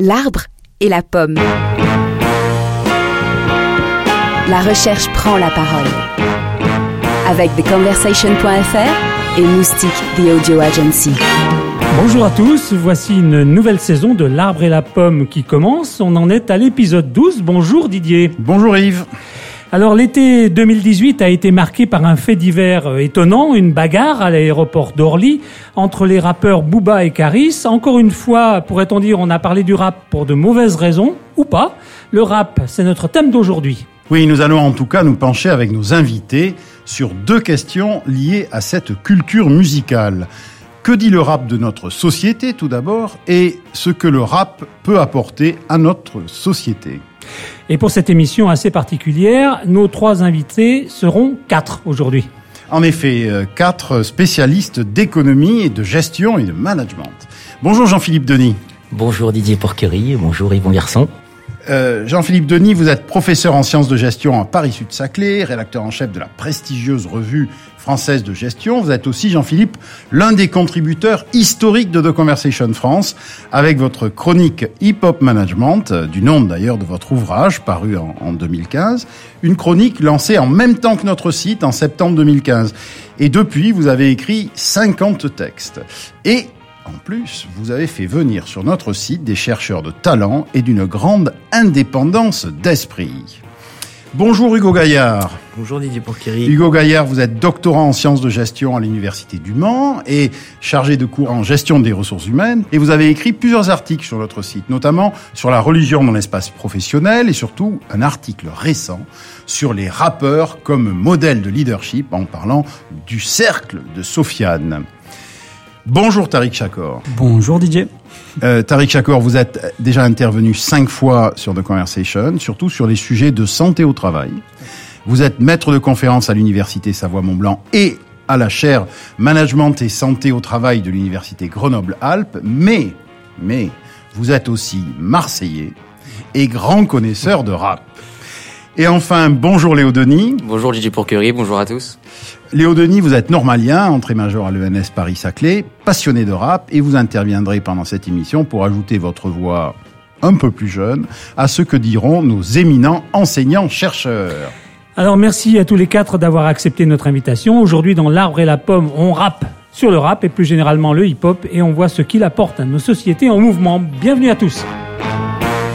L'arbre et la pomme. La recherche prend la parole. Avec TheConversation.fr et Moustique The Audio Agency. Bonjour à tous, voici une nouvelle saison de L'arbre et la pomme qui commence. On en est à l'épisode 12. Bonjour Didier. Bonjour Yves. Alors l'été 2018 a été marqué par un fait divers euh, étonnant, une bagarre à l'aéroport d'Orly entre les rappeurs Booba et Caris. Encore une fois, pourrait-on dire, on a parlé du rap pour de mauvaises raisons, ou pas. Le rap, c'est notre thème d'aujourd'hui. Oui, nous allons en tout cas nous pencher avec nos invités sur deux questions liées à cette culture musicale. Que dit le rap de notre société tout d'abord et ce que le rap peut apporter à notre société? Et pour cette émission assez particulière, nos trois invités seront quatre aujourd'hui. En effet, euh, quatre spécialistes d'économie et de gestion et de management. Bonjour Jean-Philippe Denis. Bonjour Didier Porquerie, bonjour Yvon Garçon. Euh, Jean-Philippe Denis, vous êtes professeur en sciences de gestion à Paris-Sud-Saclay, rédacteur en chef de la prestigieuse revue française de gestion. Vous êtes aussi, Jean-Philippe, l'un des contributeurs historiques de The Conversation France, avec votre chronique Hip Hop Management, euh, du nom d'ailleurs de votre ouvrage, paru en, en 2015. Une chronique lancée en même temps que notre site, en septembre 2015. Et depuis, vous avez écrit 50 textes. Et en plus, vous avez fait venir sur notre site des chercheurs de talent et d'une grande indépendance d'esprit. Bonjour Hugo Gaillard. Bonjour Didier Porquerie. Hugo Gaillard, vous êtes doctorant en sciences de gestion à l'Université du Mans et chargé de cours en gestion des ressources humaines. Et vous avez écrit plusieurs articles sur notre site, notamment sur la religion dans l'espace professionnel et surtout un article récent sur les rappeurs comme modèle de leadership en parlant du cercle de Sofiane. Bonjour Tariq Chakor. Bonjour Didier. Euh, Tariq Chakor, vous êtes déjà intervenu cinq fois sur The Conversation, surtout sur les sujets de santé au travail. Vous êtes maître de conférence à l'Université Savoie-Mont-Blanc et à la chaire Management et Santé au Travail de l'Université Grenoble-Alpes, mais, mais, vous êtes aussi Marseillais et grand connaisseur de rap. Et enfin, bonjour Léo Denis. Bonjour Didier Pourquerie, bonjour à tous. Léo Denis, vous êtes normalien, entrée major à l'ENS Paris-Saclay, passionné de rap, et vous interviendrez pendant cette émission pour ajouter votre voix un peu plus jeune à ce que diront nos éminents enseignants-chercheurs. Alors merci à tous les quatre d'avoir accepté notre invitation. Aujourd'hui dans L'arbre et la pomme, on rappe sur le rap et plus généralement le hip-hop et on voit ce qu'il apporte à nos sociétés en mouvement. Bienvenue à tous.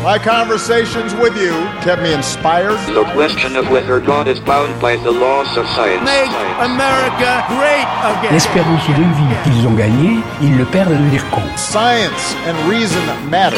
My conversations with you kept me inspired. The question of whether God is bound by the laws of science. Make America great again. L'espérance de vie qu'ils ont gagnée, ils le perdent à devenir con. Science and reason matter.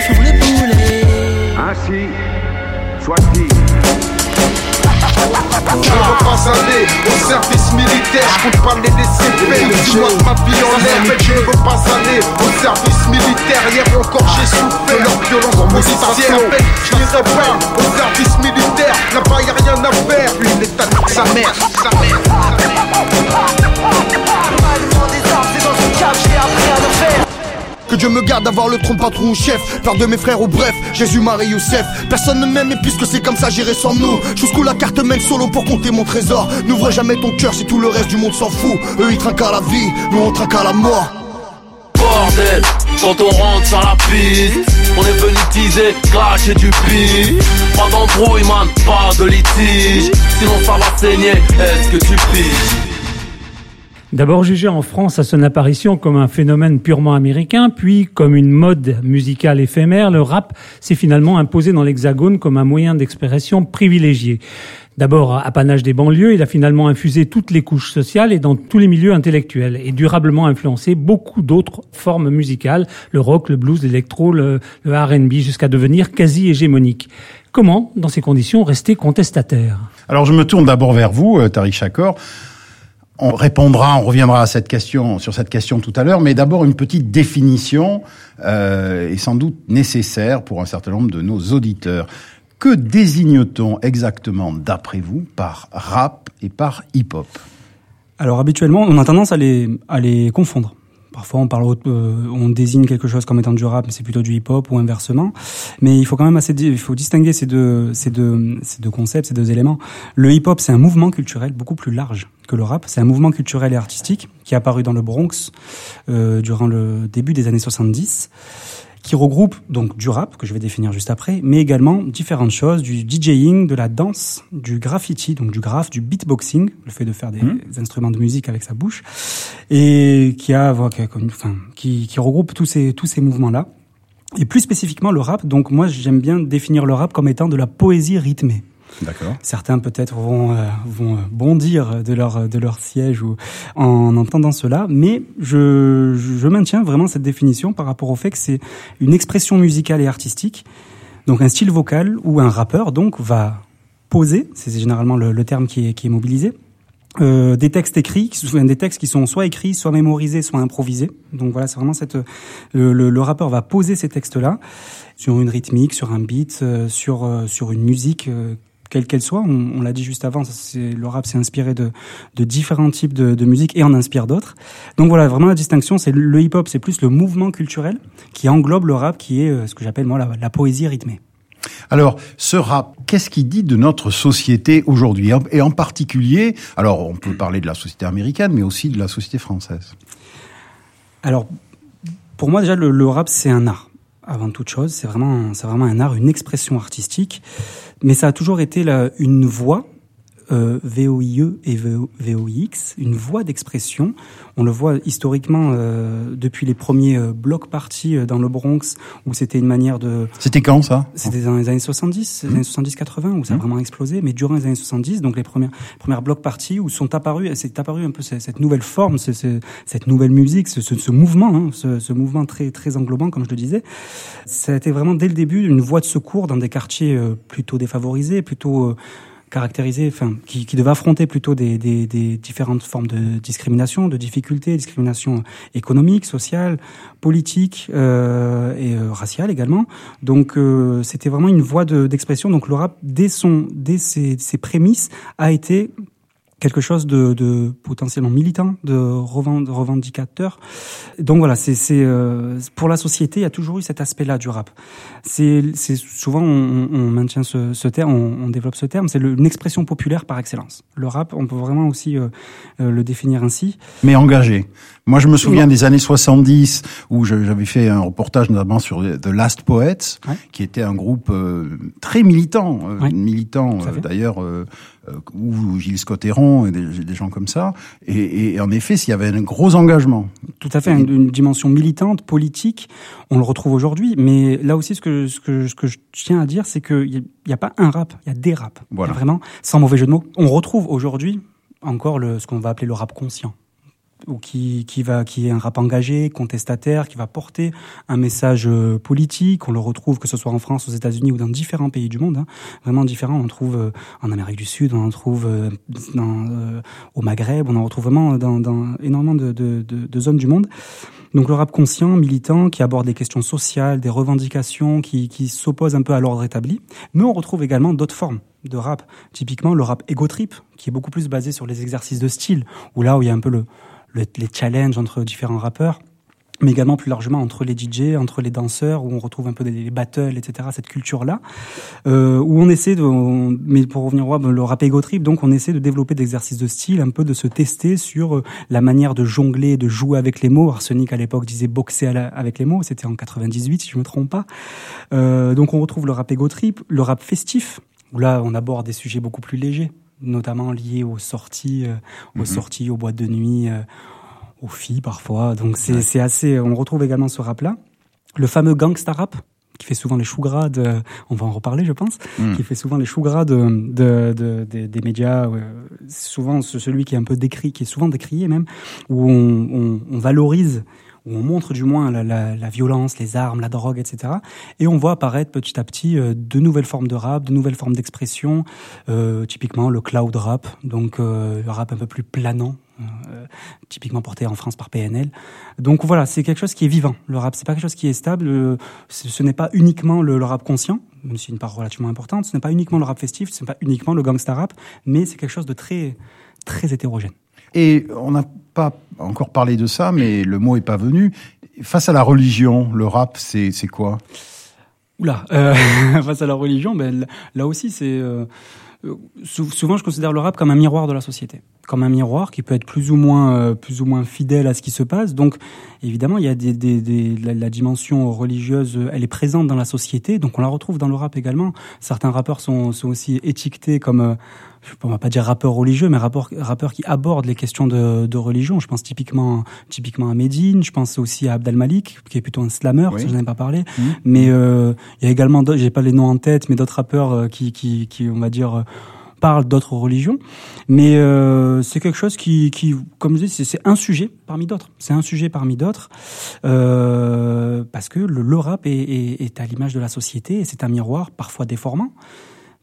sais Sacrifions le poulet Ainsi soit-il je veux pas aller au service militaire, je compte parler des CP Dis-moi de ma vie en l'air, je ne veux pas aller au service militaire Hier encore j'ai souffert leur violence policière Je n'irai pas au service militaire, là-bas y'a rien à faire Lui l'état de sa mère, sa mère que Dieu me garde d'avoir le trône patron ou chef. Peur de mes frères ou bref Jésus, Marie, Youssef. Personne ne m'aime et puisque c'est comme ça j'irai sans nous. Jusqu'où la carte mène solo pour compter mon trésor. N'ouvre jamais ton cœur si tout le reste du monde s'en fout. Eux ils trinquent à la vie, nous on trinque à la mort. Bordel, quand on rentre sur la piste On est venu teaser, cracher du pif. Pas d'embrouille man, pas de litige. Sinon ça va saigner, est-ce que tu piges? D'abord jugé en France à son apparition comme un phénomène purement américain, puis comme une mode musicale éphémère, le rap s'est finalement imposé dans l'Hexagone comme un moyen d'expression privilégié. D'abord apanage des banlieues, il a finalement infusé toutes les couches sociales et dans tous les milieux intellectuels et durablement influencé beaucoup d'autres formes musicales, le rock, le blues, l'électro, le, le R&B, jusqu'à devenir quasi hégémonique. Comment, dans ces conditions, rester contestataire? Alors je me tourne d'abord vers vous, euh, Tariq Shakor. On répondra, on reviendra à cette question, sur cette question tout à l'heure, mais d'abord une petite définition euh, est sans doute nécessaire pour un certain nombre de nos auditeurs. Que désigne-t-on exactement, d'après vous, par rap et par hip-hop? Alors habituellement, on a tendance à les, à les confondre. Parfois, on parle, euh, on désigne quelque chose comme étant du rap, mais c'est plutôt du hip-hop ou inversement. Mais il faut quand même assez, il faut distinguer ces deux, ces deux, ces deux concepts, ces deux éléments. Le hip-hop, c'est un mouvement culturel beaucoup plus large que le rap. C'est un mouvement culturel et artistique qui est apparu dans le Bronx euh, durant le début des années 70 qui regroupe donc du rap, que je vais définir juste après, mais également différentes choses, du DJing, de la danse, du graffiti, donc du graph, du beatboxing, le fait de faire des, mmh. instruments de musique avec sa bouche, et qui a, enfin, qui, qui regroupe tous ces, tous ces mouvements-là. Et plus spécifiquement le rap, donc moi j'aime bien définir le rap comme étant de la poésie rythmée. D'accord. Certains peut-être vont euh, vont bondir de leur de leur siège ou en entendant cela, mais je je maintiens vraiment cette définition par rapport au fait que c'est une expression musicale et artistique, donc un style vocal où un rappeur donc va poser, c'est généralement le, terme qui est qui est mobilisé. Euh, des textes écrits, des textes qui sont soit écrits, soit mémorisés, soit improvisés. Donc voilà, c'est vraiment cette le, le, rappeur va poser ces textes-là sur une rythmique, sur un beat, euh, sur euh, sur une musique euh, quelle qu'elle soit. On, on l'a dit juste avant, c'est, le rap s'est inspiré de, de différents types de, de, musique et en inspire d'autres. Donc voilà, vraiment la distinction, c'est le hip-hop, c'est plus le mouvement culturel qui englobe le rap, qui est euh, ce que j'appelle moi la, la poésie rythmée. Alors, ce rap, qu'est-ce qu'il dit de notre société aujourd'hui? Et en particulier, alors on peut parler de la société américaine, mais aussi de la société française. Alors, pour moi déjà, le, le rap, c'est un art. Avant toute chose, c'est vraiment, c'est vraiment un art, une expression artistique. Mais ça a toujours été la, une voix euh, VOIE et VOIX, une voie d'expression. On le voit historiquement euh, depuis les premiers euh, blocs partis euh, dans le Bronx, où c'était une manière de... C'était quand ça? C'était dans les années 70, les années 70-80, où ça a mmh. vraiment explosé, mais durant les années 70, donc les premières, premières blocs parties, où sont apparus, c'est apparu un peu cette nouvelle forme, cette nouvelle musique, ce, mouvement, hein, ce, ce, mouvement très, très englobant, comme je le disais. Ça a été vraiment dès le début une voie de secours dans des quartiers euh, plutôt défavorisés, plutôt... Caractérisé, enfin, qui, qui devait affronter plutôt des, des, des, différentes formes de discrimination, de difficultés, discrimination économique, sociale, politique euh, et euh, raciale également. Donc, euh, c'était vraiment une voie d'expression. Donc, le rap, dès son, dès ses, ses prémices, a été quelque chose de, de, potentiellement militant, de revendicateur. Donc voilà, c'est euh, pour la société, il y a toujours eu cet aspect-là du rap. C'est souvent on, on, maintient ce, ce terme, on, on, développe ce terme, c'est une expression populaire par excellence. Le rap, on peut vraiment aussi euh, euh, le définir ainsi. Mais engagé. Moi, je me souviens des années 70 où j'avais fait un reportage notamment sur The Last Poets, ouais. qui était un groupe euh, très militant, euh, ouais. militant d'ailleurs, ou Gilles Scott-Héron et des, des, gens comme ça. Et, et en effet, s'il y avait un gros engagement. Tout à fait, une, une, dimension militante, politique, on le retrouve aujourd'hui. Mais là aussi, ce que, ce que, ce que je tiens à dire, c'est qu'il n'y a, a, pas un rap, il y a des raps. Voilà. Vraiment, sans mauvais jeu de mots. On retrouve aujourd'hui encore le, ce qu'on va appeler le rap conscient ou qui, qui va qui est un rap engagé, contestataire, qui va porter un message euh, politique. On le retrouve que ce soit en France, aux États-Unis ou dans différents pays du monde, hein, vraiment différents. On en trouve euh, en Amérique du Sud, on en trouve euh, dans, euh, au Maghreb, on en retrouve vraiment dans, dans énormément de, de, de, zones du monde. Donc le rap conscient, militant, qui aborde des questions sociales, des revendications, qui, qui s'oppose un peu à l'ordre établi. Mais on retrouve également d'autres formes de rap. Typiquement le rap ego trip, qui est beaucoup plus basé sur les exercices de style, où là où il y a un peu le le, les challenges entre différents rappeurs, mais également plus largement entre les DJ, entre les danseurs, où on retrouve un peu les battles, etc., cette culture-là, euh, où on essaie de, mais pour revenir au le rap ego trip, donc on essaie de développer des exercices de style, un peu de se tester sur euh, la manière de jongler, de jouer avec les mots. Arsenic à l'époque disait boxer avec les mots, c'était en 98 si je me trompe pas. Euh, donc on retrouve le rap ego trip, le rap festif, où là on aborde des sujets beaucoup plus légers, notamment liées aux sorties, euh, aux mmh. sorties, aux boîtes de nuit, euh, aux filles parfois. Donc c'est ouais. assez. On retrouve également ce rap là, le fameux gangsta rap qui fait souvent les choux gras de, on va en reparler je pense, mmh. qui fait souvent les choux gras de, de, de, de des médias, euh, souvent celui qui est un peu décrit, qui est souvent décrié même, où on, on, on valorise où on montre du moins la, la, la, violence, les armes, la drogue, etc. Et on voit apparaître petit à petit euh, de nouvelles formes de rap, de nouvelles formes d'expression, euh, typiquement le cloud rap, donc euh, le rap un peu plus planant, euh, typiquement porté en France par PNL. Donc voilà, c'est quelque chose qui est vivant. Le rap, c'est pas quelque chose qui est stable. Euh, ce n'est pas uniquement le, le, rap conscient, même si une part relativement importante. Ce n'est pas uniquement le rap festif, ce n'est pas uniquement le gangsta rap, mais c'est quelque chose de très très hétérogène. Et on n'a pas encore parlé de ça, mais le mot est pas venu. Face à la religion, le rap, c'est quoi? Oula, euh, face à la religion, ben là aussi c'est euh, souvent je considère le rap comme un miroir de la société, comme un miroir qui peut être plus ou moins euh, plus ou moins fidèle à ce qui se passe. Donc évidemment il y a des, des, des la, la, dimension religieuse, elle est présente dans la société, donc on la retrouve dans le rap également. Certains rappeurs sont, sont aussi étiquetés comme euh, on va pas dire rappeurs religieux, mais rappeurs, rappeurs qui abordent les questions de, de, religion. Je pense typiquement, typiquement à Medine, je pense aussi à Abdel Malik, qui est plutôt un slammer, oui. je n'en ai pas parlé. Mmh. Mais euh, il y a également, j'ai pas les noms en tête, mais d'autres rappeurs euh, qui, qui, qui, on va dire, euh, parlent d'autres religions. Mais euh, c'est quelque chose qui, qui comme je dis, c'est un sujet parmi d'autres. C'est un sujet parmi d'autres, euh, parce que le, le rap est, est, est à l'image de la société et c'est un miroir parfois déformant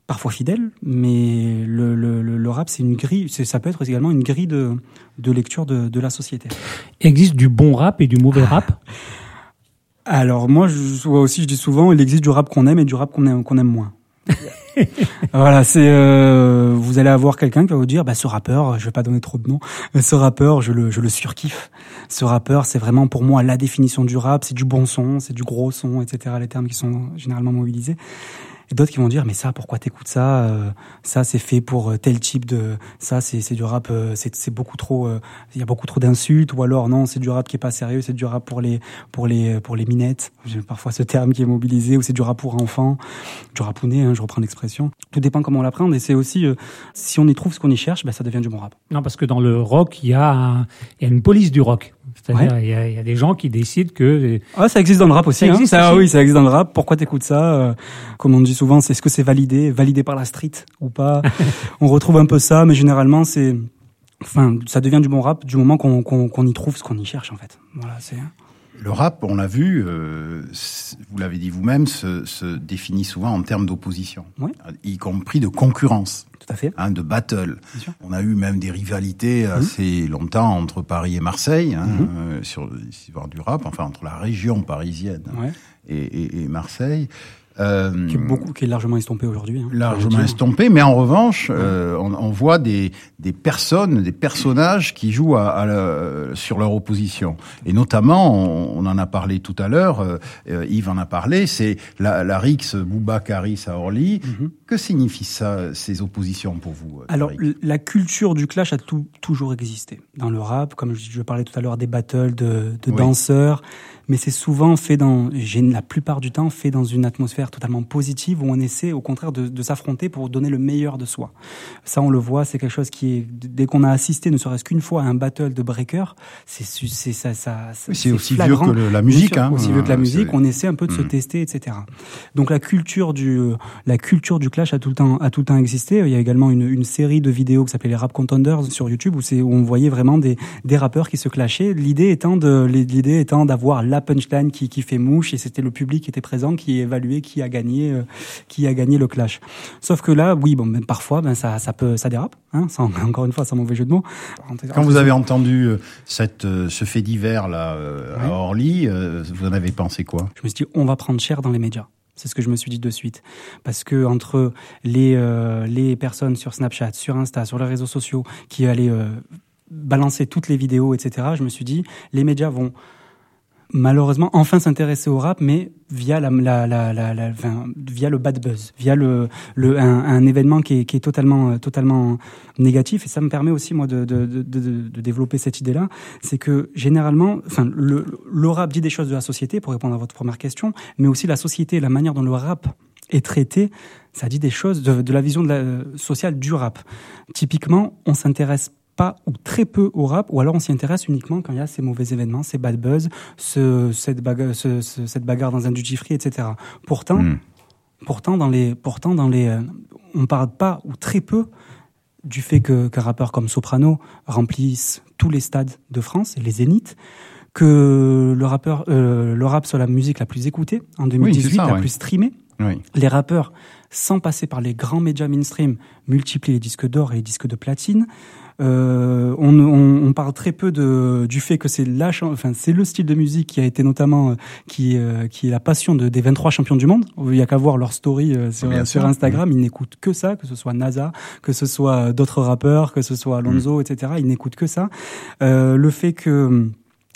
parfois fidèle, mais le, le, le rap, c'est une grille, ça peut être également une grille de, de lecture de, de, la société. Il existe du bon rap et du mauvais rap? Alors moi, je, moi aussi, je dis souvent, il existe du rap qu'on aime et du rap qu'on aime, qu'on aime moins. voilà, c'est euh, vous allez avoir quelqu'un qui va vous dire bah ce rappeur, je vais pas donner trop de noms, mais ce rappeur, je le je le surkiffe. Ce rappeur, c'est vraiment pour moi la définition du rap, c'est du bon son, c'est du gros son, etc. Les termes qui sont généralement mobilisés et d'autres qui vont dire mais ça pourquoi t'écoutes ça euh, ça c'est fait pour euh, tel type de ça c'est c'est du rap euh, c'est beaucoup trop euh, il y a beaucoup trop d'insultes ou alors non c'est du rap qui est pas sérieux c'est du rap pour les pour les pour les minettes. Parfois ce terme qui est mobilisé ou c'est du rap pour enfants. Du rapounet hein, je reprends l'expression. Tout dépend comment on l'apprend et c'est aussi si on y trouve ce qu'on y cherche ben ça devient du bon rap. Non parce que dans le rock il y a un, il y a une police du rock c'est-à-dire, ouais. il, y a, il y a des gens qui décident que. Ah, ça existe dans le rap aussi. Ça hein. existe ça, aussi. oui, ça existe dans le rap. Pourquoi t'écoutes ça euh, Comme on dit souvent, c'est est-ce que c'est validé, validé par la street ou pas On retrouve un peu ça, mais généralement, c'est, enfin, ça devient du bon rap du moment qu'on qu'on qu'on y trouve ce qu'on y cherche en fait. Voilà, c'est. Le rap, on l'a vu, euh, vous l'avez dit vous-même, se, se, définit souvent en termes d'opposition, oui. y compris de concurrence. Tout à fait. Hein, de battle. On a eu même des rivalités mmh. assez longtemps entre Paris et Marseille hein, mmh. euh, sur l'histoire du rap, enfin entre la région parisienne ouais. et, et, et, Marseille. Euh, qui, est beaucoup, qui est largement estompé aujourd'hui. Hein, largement estompé, mais en revanche, euh, on, on, voit des, des personnes, des personnages qui jouent à, à la, sur leur opposition. Et notamment, on, on en a parlé tout à l'heure, euh, Yves en a parlé, c'est la, la Rix Bouba Caris à Orly. Mm -hmm. Que signifie ça, ces oppositions pour vous Alors, la culture du clash a tout, toujours existé. Dans le rap, comme je, je parlais tout à l'heure des battles de, de oui. danseurs, mais c'est souvent fait dans, la plupart du temps, fait dans une atmosphère totalement positive où on essaie au contraire de, de s'affronter pour donner le meilleur de soi. Ça, on le voit, c'est quelque chose qui est, dès qu'on a assisté, ne serait-ce qu'une fois à un battle de breaker, c'est ça, ça oui, c'est aussi flagrant. vieux que le, la musique, sûr, hein. Aussi vieux que la musique, on essaie un peu de mmh. se tester, etc. Donc la culture du, la culture du clash a tout le temps, a tout le temps existé. Il y a également une, une série de vidéos qui s'appelait les Rap Contenders sur YouTube où où on voyait vraiment des, des rappeurs qui se clashaient. L'idée étant de, l'idée étant d'avoir la punchline qui, qui fait mouche et c'était le public qui était présent qui évaluait qui a gagné euh, qui a gagné le clash. Sauf que là, oui, bon, même parfois, ben ça, ça peut, ça dérape. Hein, sans, encore une fois, sans mauvais jeu de mots. Quand vous avez entendu cette, ce fait divers là oui. à Orly, vous en avez pensé quoi? Je me suis dit, on va prendre cher dans les médias. C'est ce que je me suis dit de suite. Parce que entre les, euh, les personnes sur Snapchat, sur Insta, sur les réseaux sociaux, qui allaient euh, balancer toutes les vidéos, etc., je me suis dit, les médias vont malheureusement enfin s'intéresser au rap, mais via la, la, la, la enfin, via le bad buzz, via le, le un, événement qui est, qui est totalement totalement négatif. Et ça me permet aussi moi de, de, de, de, développer cette idée-là, c'est que généralement, enfin le, le rap dit des choses de la société pour répondre à votre première question, mais aussi la société, la manière dont le rap est traité, ça dit des choses de, la vision de la, sociale du rap. Typiquement, on s'intéresse pas ou très peu au rap, ou alors on s'y intéresse uniquement quand il y a ces mauvais événements, ces bad buzz, ce, cette, bagarre, ce, ce, cette bagarre dans un duty free, etc. Pourtant, mm. pourtant dans les, pourtant dans les, euh, on parle pas ou très peu du fait que qu'un rappeur comme Soprano remplisse tous les stades de France et les zéniths que le rappeur, euh, le rap soit la musique la plus écoutée en 2018, ça, la ouais. plus streamée. Oui. Les rappeurs, sans passer par les grands médias mainstream, multiplient les disques d'or et les disques de platine. Euh, on, on, on parle très peu de, du fait que c'est la, enfin c'est le style de musique qui a été notamment euh, qui euh, qui est la passion de, des 23 champions du monde. Il y a qu'à voir leur story euh, sur, Bien sur sûr. Instagram. Ils n'écoutent que ça, que ce soit NASA, que ce soit d'autres rappeurs, que ce soit Alonso, etc. Ils n'écoutent que ça. Euh, le fait que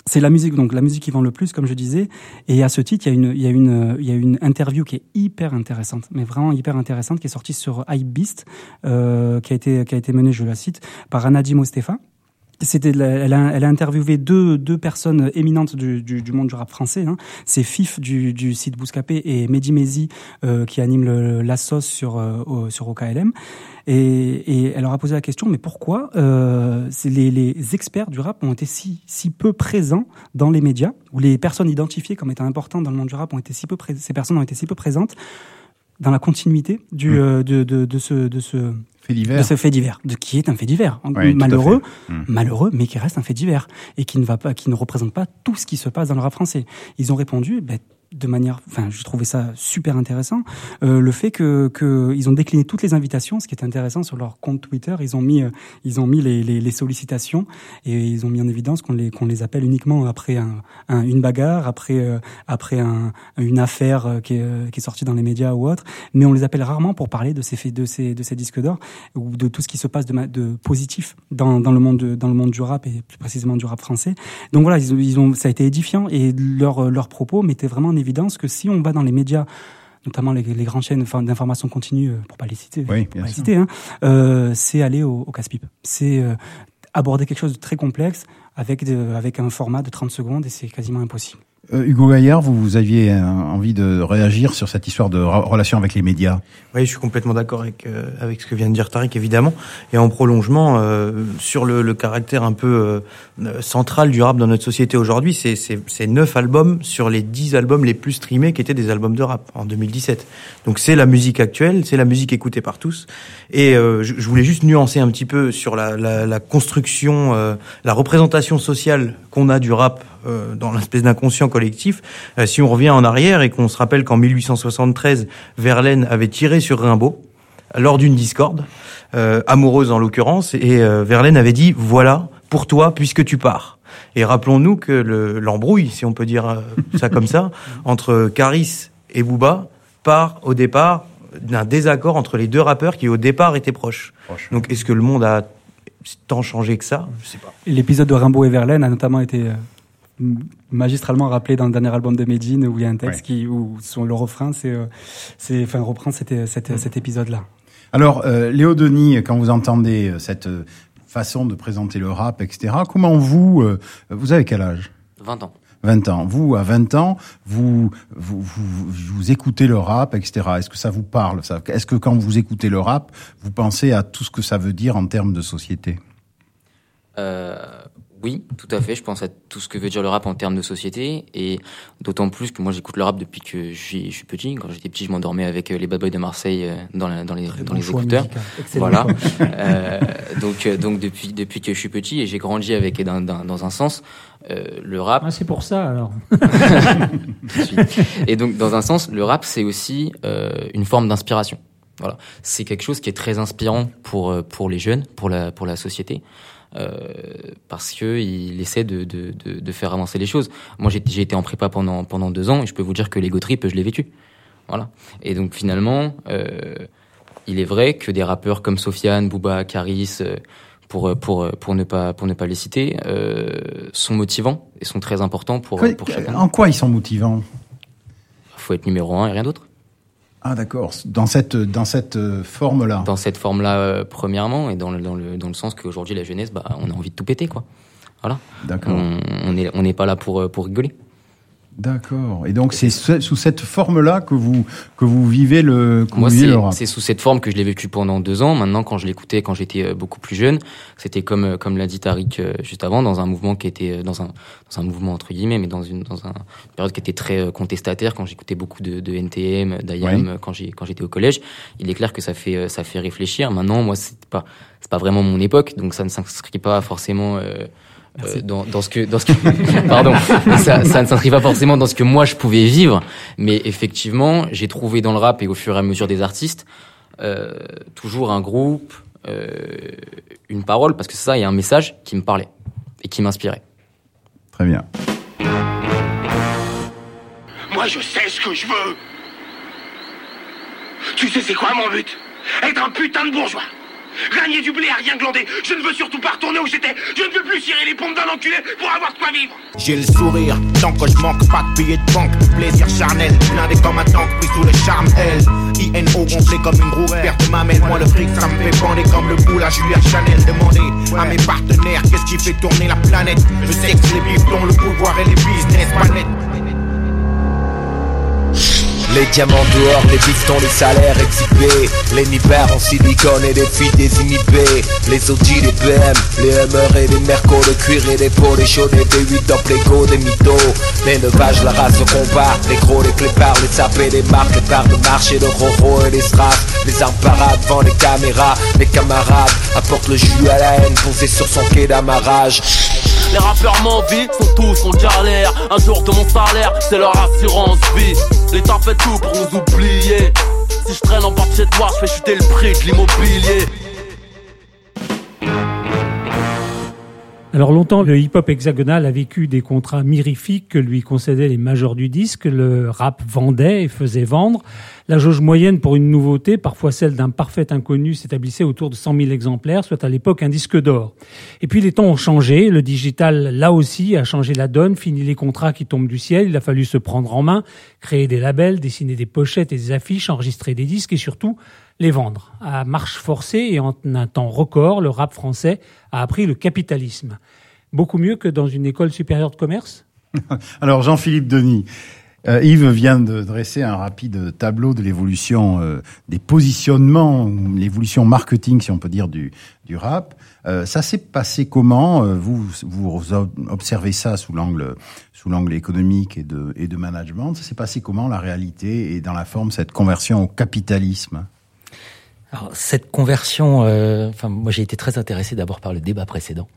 c'est la musique, donc la musique qui vend le plus, comme je disais. Et à ce titre, il y a une, il y a une, il y a une interview qui est hyper intéressante, mais vraiment hyper intéressante, qui est sortie sur Hypebeast, euh, qui a été, qui a été menée, je la cite, par Anadi Mostefa. C'était, elle a, elle a interviewé deux, deux personnes éminentes du, du, du monde du rap français. Hein. C'est Fif du, du site Bouscapé et Mehdi Mezi euh, qui anime le, la sauce sur, euh, sur OKLM. Et, et elle leur a posé la question, mais pourquoi euh, les, les experts du rap ont été si, si peu présents dans les médias, ou les personnes identifiées comme étant importantes dans le monde du rap ont été si peu ces personnes ont été si peu présentes dans la continuité du, Mm. euh, de, de, de ce, de ce Fait divers. de ce fait divers, de qui est un fait divers, Oui, malheureux, fait. Malheureux, mais qui reste un fait divers et qui ne va pas, qui ne représente pas tout ce qui se passe dans le rap français. Ils ont répondu, ben, de manière, enfin, je trouvais ça super intéressant, euh, le fait que, que ils ont décliné toutes les invitations, ce qui est intéressant sur leur compte Twitter, ils ont mis, euh, ils ont mis les, les, les sollicitations et ils ont mis en évidence qu'on les, qu'on les appelle uniquement après un, un- une bagarre, après, euh, après un, une affaire euh, qui est, qui est sortie dans les médias ou autre, mais on les appelle rarement pour parler de ces de ces, de ces disques d'or ou de tout ce qui se passe de, de positif dans, dans le monde de- dans le monde du rap et plus précisément du rap français. Donc voilà, ils ils ont ça a été édifiant et leurs leurs propos mettaient vraiment en évidence que si on va dans les médias notamment les, les grandes chaînes d'information continue, euh, pour pas les citer, Oui, pour bien pas les citer, hein, euh, c'est aller au, au casse-pipe. C'est euh, aborder quelque chose de très complexe avec, de, avec un format de 30 secondes et c'est quasiment impossible. Euh, Hugo Gaillard, vous, vous aviez euh, envie de réagir sur cette histoire de relation avec les médias? Oui, je suis complètement d'accord avec euh, avec ce que vient de dire Tariq, évidemment. Et en prolongement, euh, sur le, le caractère un peu euh, central du rap dans notre société aujourd'hui, c'est c'est c'est neuf albums sur les dix albums les plus streamés qui étaient des albums de rap en 2017. Donc c'est la musique actuelle, c'est la musique écoutée par tous. Et je, je voulais juste nuancer un petit peu sur la, la, la construction, la représentation sociale qu'on a du rap euh, dans l'espèce d'inconscient collectif. Euh, si on revient en arrière et qu'on se rappelle qu'en 1873, Verlaine avait tiré sur Rimbaud lors d'une discorde, euh, amoureuse en l'occurrence, et euh, Verlaine avait dit voilà pour toi puisque tu pars. Et rappelons-nous que le- l'embrouille, si on peut dire ça comme ça, entre Caris et Booba part au départ d'un désaccord entre les deux rappeurs qui au départ étaient proches. Donc est-ce que le monde a tant changé que ça? Je sais pas. L'épisode de Rimbaud et Verlaine a notamment été magistralement rappelé dans le dernier album de Medine où il y a un texte qui où son le refrain c'est euh, c'est enfin reprend cet, cet, cet épisode là. Alors, euh, Léo Denis, quand vous entendez euh, cette euh, façon de présenter le rap, etc., comment vous, euh, vous avez quel âge? 20 ans. 20 ans. Vous, à 20 ans, vous, vous, vous, vous écoutez le rap, etc. Est-ce que ça vous parle? Ça Est-ce que quand vous écoutez le rap, vous pensez à tout ce que ça veut dire en termes de société? Euh, oui, tout à fait. Je pense à tout ce que veut dire le rap en termes de société. Et d'autant plus que moi, j'écoute le rap depuis que je suis, je suis petit. Quand j'étais petit, je m'endormais avec euh, les Bad Boys de Marseille euh, dans, la- dans les, dans bon les choix écouteurs. Voilà. Euh, donc, euh, donc depuis, depuis que je suis petit et j'ai grandi avec, et dans, dans, dans un sens, euh, le rap. Ah, c'est pour ça alors. Et donc, dans un sens, le rap, c'est aussi euh, une forme d'inspiration. Voilà, c'est quelque chose qui est très inspirant pour pour les jeunes, pour la pour la société, parce que il essaie de, de de de faire avancer les choses. Moi, j'ai été en prépa pendant pendant deux ans et je peux vous dire que l'ego trip, je l'ai vécu. Voilà. Et donc finalement, euh, il est vrai que des rappeurs comme Sofiane, Booba, Karis, euh, pour pour pour ne pas pour ne pas les citer, euh, sont motivants et sont très importants pour pour chacun. En quoi ils sont motivants? Faut être numéro un et rien d'autre. Ah d'accord, dans cette, dans cette euh, forme-là. Dans cette forme-là, euh, premièrement, et dans le, dans le, dans le sens qu'aujourd'hui, la jeunesse, bah, on a envie de tout péter, quoi. Voilà. D'accord. On on n'est on n'est pas là pour, euh, pour rigoler. D'accord. Et donc c'est ce- sous cette forme-là que vous que vous vivez le que Moi, vous vivez c'est le rap. c'est sous cette forme que je l'ai vécu pendant deux ans. Maintenant, quand je l'écoutais, quand j'étais euh, beaucoup plus jeune, c'était comme euh, comme l'a dit Tariq euh, juste avant, dans un mouvement qui était dans un dans un mouvement entre guillemets, mais dans une dans un, une période qui était très contestataire. Quand j'écoutais beaucoup de, de NTM, d'IAM, Oui. quand j'ai quand j'étais au collège, il est clair que ça fait ça fait réfléchir. Maintenant, moi, c'est pas c'est pas vraiment mon époque, donc ça ne s'inscrit pas forcément. euh, euh, dans, dans ce que, dans ce que, pardon, ça, ça ne s'inscrit pas forcément dans ce que moi je pouvais vivre, mais effectivement, j'ai trouvé dans le rap et au fur et à mesure des artistes euh, toujours un groupe, euh, une parole, parce que c'est ça, il y a un message qui me parlait et qui m'inspirait. Très bien. Moi, je sais ce que je veux. Tu sais, c'est quoi mon but? Être un putain de bourgeois. Gagner du blé à rien glander. Je ne veux surtout pas retourner où j'étais. Je ne veux plus cirer les pompes d'un enculé pour avoir de quoi vivre. J'ai le sourire, tant que je manque pas de billets de banque. Plaisir charnel, blindé comme un tank, pris sous le charme L. INO gonflé comme une roue, perte m'amène. Moi, le fric, ça me fait bander comme le boule à Julia Chanel. Demandez à mes partenaires qu'est-ce qui fait tourner la planète? Je sais que les biflons, le pouvoir et les business, pas. Les diamants dehors, les pistons, les salaires exhibés. Les nippers en silicone et les filles désinhibées. Les Audi, les BM, les MR et les Merco Le cuir et les peaux, les chauds, les V8 dans Plégo, des mythos. L'élevage, la race, le combat. Les gros, les clépards, les sapés, les marques Les parts de marché, le roro et les straps Les armes parades devant les caméras. Les camarades apportent le jus à la haine Posé sur son quai d'amarrage. Les rappeurs m'envient, sont tous en galère. Un jour de mon salaire, c'est leur assurance vie. L'État fait tout pour nous oublier Si je traîne en bas de chez toi, je fais chuter le prix de l'immobilier Alors longtemps, le hip-hop hexagonal a vécu des contrats mirifiques que lui concédaient les majors du disque. Le rap vendait et faisait vendre. La jauge moyenne pour une nouveauté, parfois celle d'un parfait inconnu, s'établissait autour de 100 000 exemplaires, soit à l'époque un disque d'or. Et puis les temps ont changé. Le digital, là aussi, a changé la donne. Fini les contrats qui tombent du ciel. Il a fallu se prendre en main, créer des labels, dessiner des pochettes et des affiches, enregistrer des disques et surtout les vendre. À marche forcée et en un temps record, le rap français a appris le capitalisme. Beaucoup mieux que dans une école supérieure de commerce? Alors Jean-Philippe Denis, euh, Yves vient de dresser un rapide tableau de l'évolution euh, des positionnements, l'évolution marketing, si on peut dire, du, du rap. Euh, ça s'est passé comment? Vous, vous observez ça sous l'angle sous l'angle économique et de, et de management. Ça s'est passé comment la réalité et dans la forme cette conversion au capitalisme? Alors, cette conversion, euh, enfin moi j'ai été très intéressé d'abord par le débat précédent.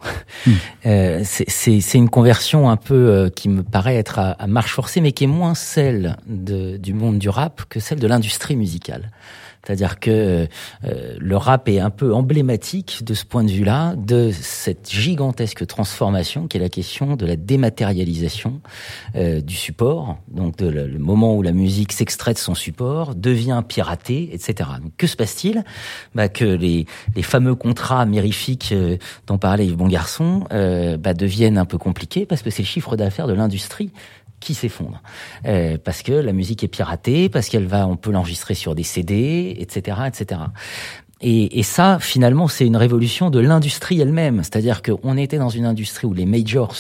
Hmm. Euh, c'est une conversion un peu euh, qui me paraît être à, à, marche forcée, mais qui est moins celle de, du monde du rap que celle de l'industrie musicale. C'est-à-dire que euh, le rap est un peu emblématique de ce point de vue-là, de cette gigantesque transformation qui est la question de la dématérialisation euh, du support, donc de le, moment où la musique s'extrait de son support, devient piratée, etc. Que se passe-t-il? Bah, Que les, les fameux contrats mérifiques euh, dont parlait Yves Bongarçon bah, deviennent un peu compliqués parce que c'est le chiffre d'affaires de l'industrie qui s'effondre euh, parce que la musique est piratée, parce qu'elle va, on peut l'enregistrer sur des CD, etc., etc. Et, et ça, finalement, c'est une révolution de l'industrie elle-même. C'est-à-dire qu'on était dans une industrie où les majors,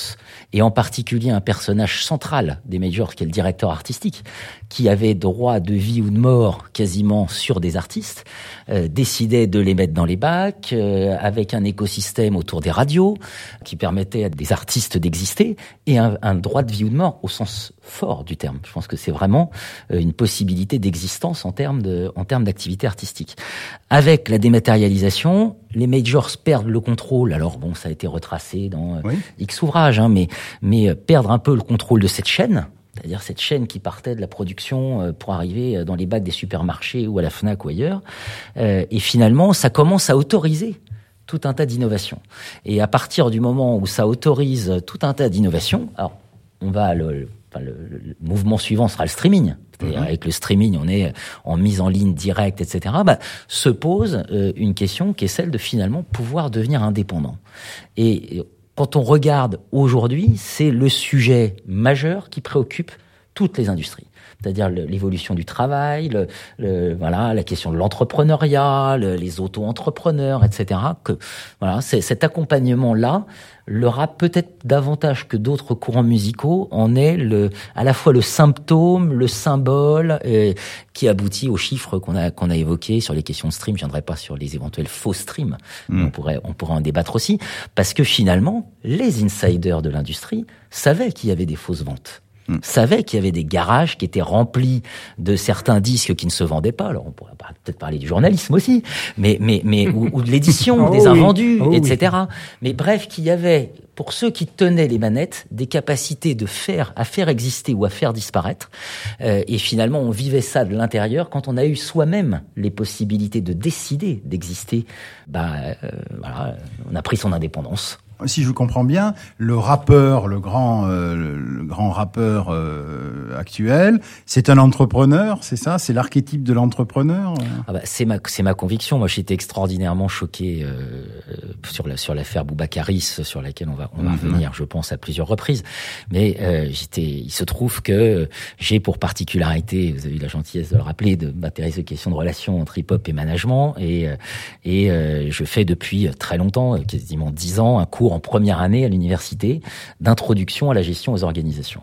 et en particulier un personnage central des majors, qui est le directeur artistique, qui avait droit de vie ou de mort quasiment sur des artistes, euh, décidait de les mettre dans les bacs, euh, avec un écosystème autour des radios, qui permettait à des artistes d'exister, et un, un, droit de vie ou de mort au sens fort du terme. Je pense que c'est vraiment euh, une possibilité d'existence en termes de, en termes d'activité artistique. Avec la dématérialisation, les majors perdent le contrôle. Alors bon, ça a été retracé dans oui. X ouvrages, hein, mais mais perdre un peu le contrôle de cette chaîne, c'est-à-dire cette chaîne qui partait de la production pour arriver dans les bacs des supermarchés ou à la Fnac ou ailleurs. Euh, et finalement, ça commence à autoriser tout un tas d'innovations. Et à partir du moment où ça autorise tout un tas d'innovations, alors on va le, enfin, le, le, mouvement suivant sera le streaming. C'est-à-dire mmh. avec le streaming, on est en mise en ligne directe, etc. Bah, se pose euh, une question qui est celle de finalement pouvoir devenir indépendant. Et quand on regarde aujourd'hui, c'est le sujet majeur qui préoccupe toutes les industries c'est-à-dire l'évolution du travail, le, le, voilà, la question de l'entrepreneuriat, le, les auto-entrepreneurs, etc. Que voilà, c'est cet accompagnement-là, le rap peut-être davantage que d'autres courants musicaux en est le, à la fois le symptôme, le symbole, qui aboutit aux chiffres qu'on a qu'on a évoqués sur les questions de stream. Je viendrai pas sur les éventuels faux streams. Mmh. On pourrait on pourrait en débattre aussi, parce que finalement, les insiders de l'industrie savaient qu'il y avait des fausses ventes Hmm. savait qu'il y avait des garages qui étaient remplis de certains disques qui ne se vendaient pas. Alors on pourrait peut-être parler du journalisme aussi, mais mais mais ou, ou de l'édition, Oh des oui. invendus, oui. etc. Mais bref, qu'il y avait pour ceux qui tenaient les manettes des capacités de faire à faire exister ou à faire disparaître. Euh, et finalement, on vivait ça de l'intérieur quand on a eu soi-même les possibilités de décider d'exister. Bah euh, voilà, on a pris son indépendance. Si je comprends bien, le rappeur, le grand, euh, le, grand rappeur euh, actuel, c'est un entrepreneur, c'est ça? C'est l'archétype de l'entrepreneur Ah bah, c'est ma c'est ma conviction. Moi, j'étais extraordinairement choqué euh, euh, sur la sur l'affaire Boubacaris, sur laquelle on va on va Mhm. revenir, je pense, à plusieurs reprises. Mais euh, j'étais. Il se trouve que j'ai pour particularité, vous avez eu la gentillesse de le rappeler, de m'intéresser aux questions de relations entre hip-hop et management, et euh, et euh, je fais depuis très longtemps, quasiment dix ans, un cours en première année à l'université d'introduction à la gestion aux organisations.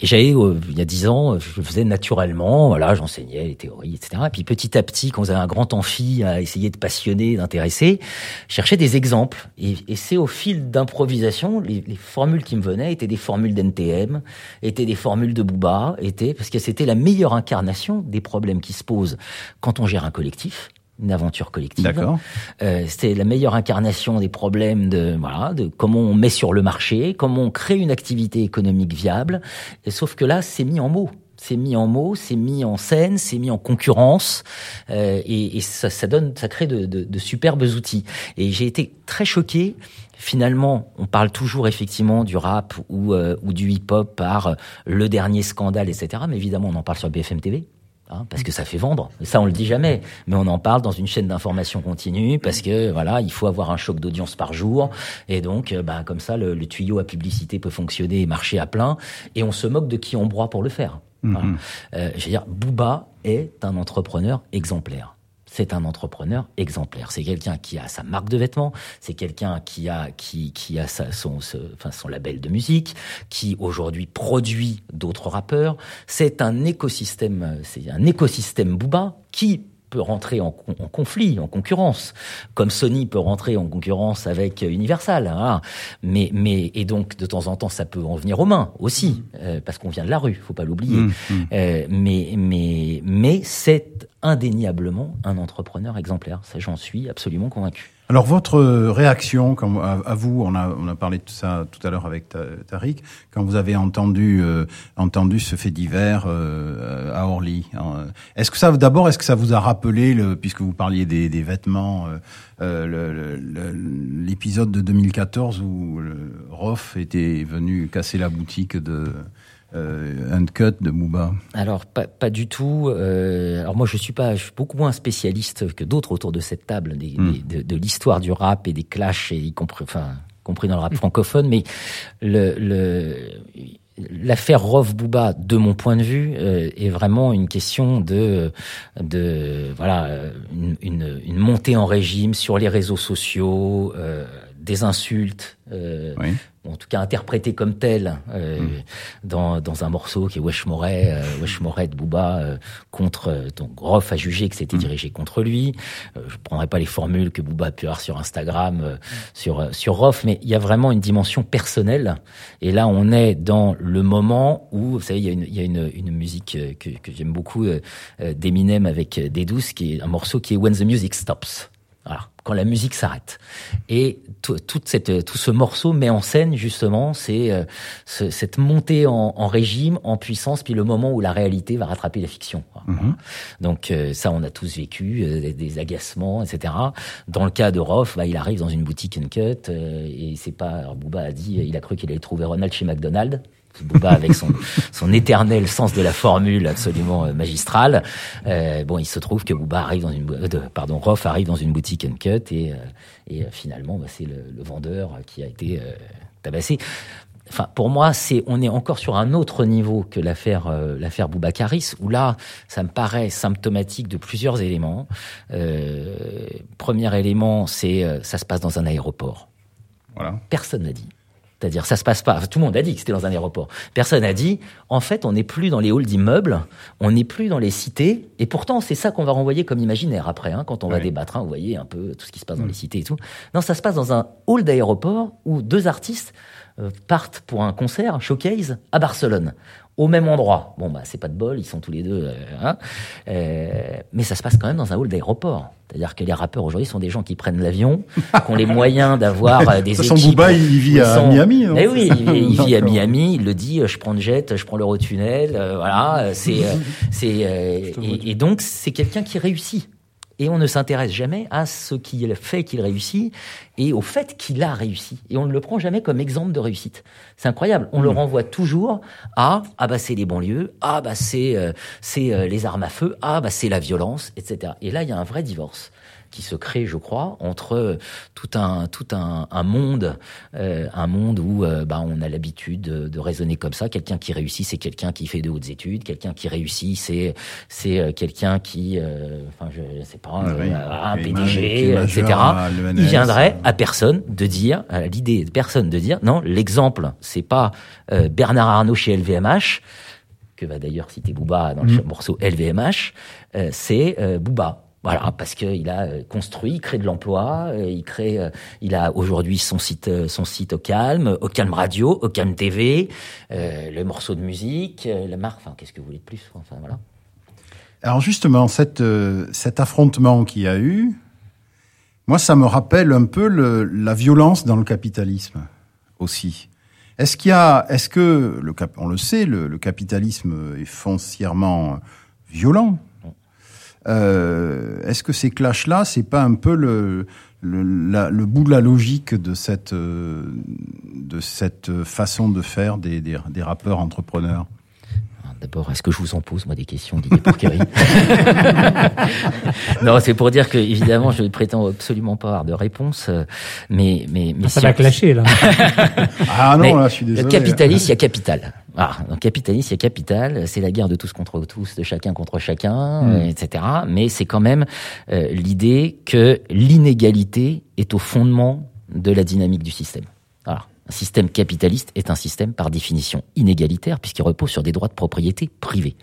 Et j'avais, euh, il y a dix ans, je faisais naturellement, voilà, j'enseignais les théories, etc. Et puis petit à petit, quand vous avez un grand amphi à essayer de passionner, d'intéresser, je cherchais des exemples. Et, et c'est au fil d'improvisation, les, les formules qui me venaient étaient des formules d'NTM, étaient des formules de Booba, étaient, parce que c'était la meilleure incarnation des problèmes qui se posent quand on gère un collectif une aventure collective. D'accord. Euh, c'était la meilleure incarnation des problèmes de voilà de comment on met sur le marché, comment on crée une activité économique viable. Et sauf que là, c'est mis en mots. C'est mis en mots, c'est mis en scène, c'est mis en concurrence, euh, et, et ça, ça donne, ça crée de, de, de superbes outils. Et j'ai été très choqué. Finalement, on parle toujours effectivement du rap ou, euh, ou du hip-hop par le dernier scandale, etc. Mais évidemment, on en parle sur BFM TV. Hein, parce que ça fait vendre. Ça, on le dit jamais. Mais on en parle dans une chaîne d'information continue parce que voilà, il faut avoir un choc d'audience par jour. Et donc, euh, bah, comme ça, le, le tuyau à publicité peut fonctionner et marcher à plein. Et on se moque de qui on broie pour le faire. Voilà. Mhm. Euh, je veux dire, Booba est un entrepreneur exemplaire. C'est un entrepreneur exemplaire. C'est quelqu'un qui a sa marque de vêtements. C'est quelqu'un qui a qui qui a sa, son son label de musique, qui aujourd'hui produit d'autres rappeurs. C'est un écosystème. C'est un écosystème Booba qui peut rentrer en, con- en conflit, en concurrence, comme Sony peut rentrer en concurrence avec Universal. hein. Mais, mais et donc de temps en temps, ça peut en venir aux mains aussi, euh, parce qu'on vient de la rue, faut pas l'oublier. Mmh, mmh. Euh, mais mais mais c'est indéniablement un entrepreneur exemplaire. Ça, j'en suis absolument convaincu. Alors votre euh, réaction, quand, à, vous, on a, on a parlé de ça tout à l'heure avec Ta- Tariq, quand vous avez entendu, euh, entendu ce fait divers euh, à Orly. hein, Est-ce que ça, d'abord, est-ce que ça vous a rappelé, le, puisque vous parliez des, des vêtements, euh, euh, l'épisode de 2014 où le Rof était venu casser la boutique de euh, Uncut de Booba Alors pas, pas du tout. Euh, alors moi je suis pas, je suis beaucoup moins spécialiste que d'autres autour de cette table des, Mm. des- de, de l'histoire du rap et des clashs, et y compris, enfin, y compris dans le rap francophone. Mais le, le l'affaire Rov Booba, de mon point de vue, euh, est vraiment une question de de voilà une, une, une montée en régime sur les réseaux sociaux, euh, des insultes. euh, Oui. en tout cas interprété comme tel euh, dans, dans un morceau qui est Wesh Moret, euh, Wesh Moret de Booba euh, contre euh, donc Rof a jugé que c'était dirigé contre lui. Euh, je prendrai pas les formules que Booba a pu avoir sur Instagram euh, sur sur Rof, mais il y a vraiment une dimension personnelle. Et là, on est dans le moment où vous savez, il y a une y a une, une musique que, que j'aime beaucoup d'Eminem avec euh, D12 qui est un morceau qui est When the Music Stops. Voilà, quand la musique s'arrête. Et tout, toute cette, tout ce morceau met en scène justement c'est euh, ce- cette montée en, en régime, en puissance, puis le moment où la réalité va rattraper la fiction. Mhm. Donc euh, ça, on a tous vécu euh, des, des agacements, etc. Dans le cas de Roth, bah, il arrive dans une boutique Uncut euh, et c'est pas. Alors Booba a dit, il a cru qu'il allait trouver Ronald chez McDonald's. Booba avec son, son éternel sens de la formule absolument euh, magistrale. Euh, bon, il se trouve que Booba arrive dans une, euh, pardon, Roth arrive dans une boutique Uncut et, et finalement, bah, c'est le, le vendeur qui a été tabassé. Enfin, pour moi, c'est on est encore sur un autre niveau que l'affaire euh, l'affaire Boubacaris, où là, ça me paraît symptomatique de plusieurs éléments. Euh, premier élément, c'est euh, ça se passe dans un aéroport. Voilà. Personne n'a dit. C'est-à-dire, ça se passe pas. Tout le monde a dit que c'était dans un aéroport. Personne n'a dit. En fait, on n'est plus dans les halls d'immeubles, on n'est plus dans les cités. Et pourtant, c'est ça qu'on va renvoyer comme imaginaire après, hein, quand on va débattre. hein, vous voyez un peu tout ce qui se passe dans les cités et tout. Non, ça se passe dans un hall d'aéroport où deux artistes euh, partent pour un concert, un showcase, à Barcelone. Au même endroit. Bon, bah, c'est pas de bol, ils sont tous les deux. euh, hein. Euh, mais ça se passe quand même dans un hall d'aéroport. C'est-à-dire que les rappeurs aujourd'hui sont des gens qui prennent l'avion, qui ont les moyens d'avoir euh, des équipes. Booba, il vit à sont- Miami, hein, Mais c'est oui, il, vit- il vit à. Miami. Il le dit. Je prends le jet, je prends l'Eurotunnel. euh, voilà. C'est, c'est, euh, et, et donc c'est quelqu'un qui réussit. Et on ne s'intéresse jamais à ce qu'il fait qu'il réussit et au fait qu'il a réussi. Et on ne le prend jamais comme exemple de réussite. C'est incroyable. On le renvoie toujours à ah bah c'est les banlieues, ah bah c'est euh, c'est euh, les armes à feu, ah bah c'est la violence, etc. Et là il y a un vrai divorce qui se crée, je crois, entre euh, tout un tout un, un monde, euh, un monde où euh, bah, on a l'habitude de, de raisonner comme ça. Quelqu'un qui réussit, c'est quelqu'un qui fait de hautes études. Quelqu'un qui réussit, c'est c'est quelqu'un qui, euh, enfin, je sais pas, Oui, un PDG, etc. Il viendrait à personne de dire, à l'idée de personne de dire, non, l'exemple, c'est pas euh, Bernard Arnault chez LVMH que va d'ailleurs citer Booba dans le Mm. morceau LVMH, euh, c'est euh, Booba. Voilà, parce qu'il a euh, construit, il crée de l'emploi, euh, il crée, euh, il a aujourd'hui son site, son site au calme, au calme radio, au calme TV, euh, le morceau de musique, la marque. Enfin, qu'est-ce que vous voulez de plus Enfin voilà. Alors justement, cette, cet affrontement qu'il y a eu, moi, ça me rappelle un peu le- la violence dans le capitalisme aussi. Est-ce qu'il y a, est-ce que le cap, on le sait, le, le capitalisme est foncièrement violent? Euh, est-ce que ces clashs-là, c'est pas un peu le le, bout de la logique de cette euh, de cette façon de faire des, des, des rappeurs entrepreneurs? D'abord, est-ce que je vous en pose, moi, des questions, Didier Pourquerie Non, c'est pour dire que, évidemment, je ne prétends absolument pas avoir de réponse, euh, mais... mais, mais Ah, ça si va on- clasher, là. Ah non, Mais là, je suis désolé. Le capitaliste, il y a capital. Ah, capitaliste, il y a capital. C'est la guerre de tous contre tous, de chacun contre chacun, Mm. euh, etc. Mais c'est quand même euh, l'idée que l'inégalité est au fondement de la dynamique du système. Un système capitaliste est un système par définition inégalitaire puisqu'il repose sur des droits de propriété privés.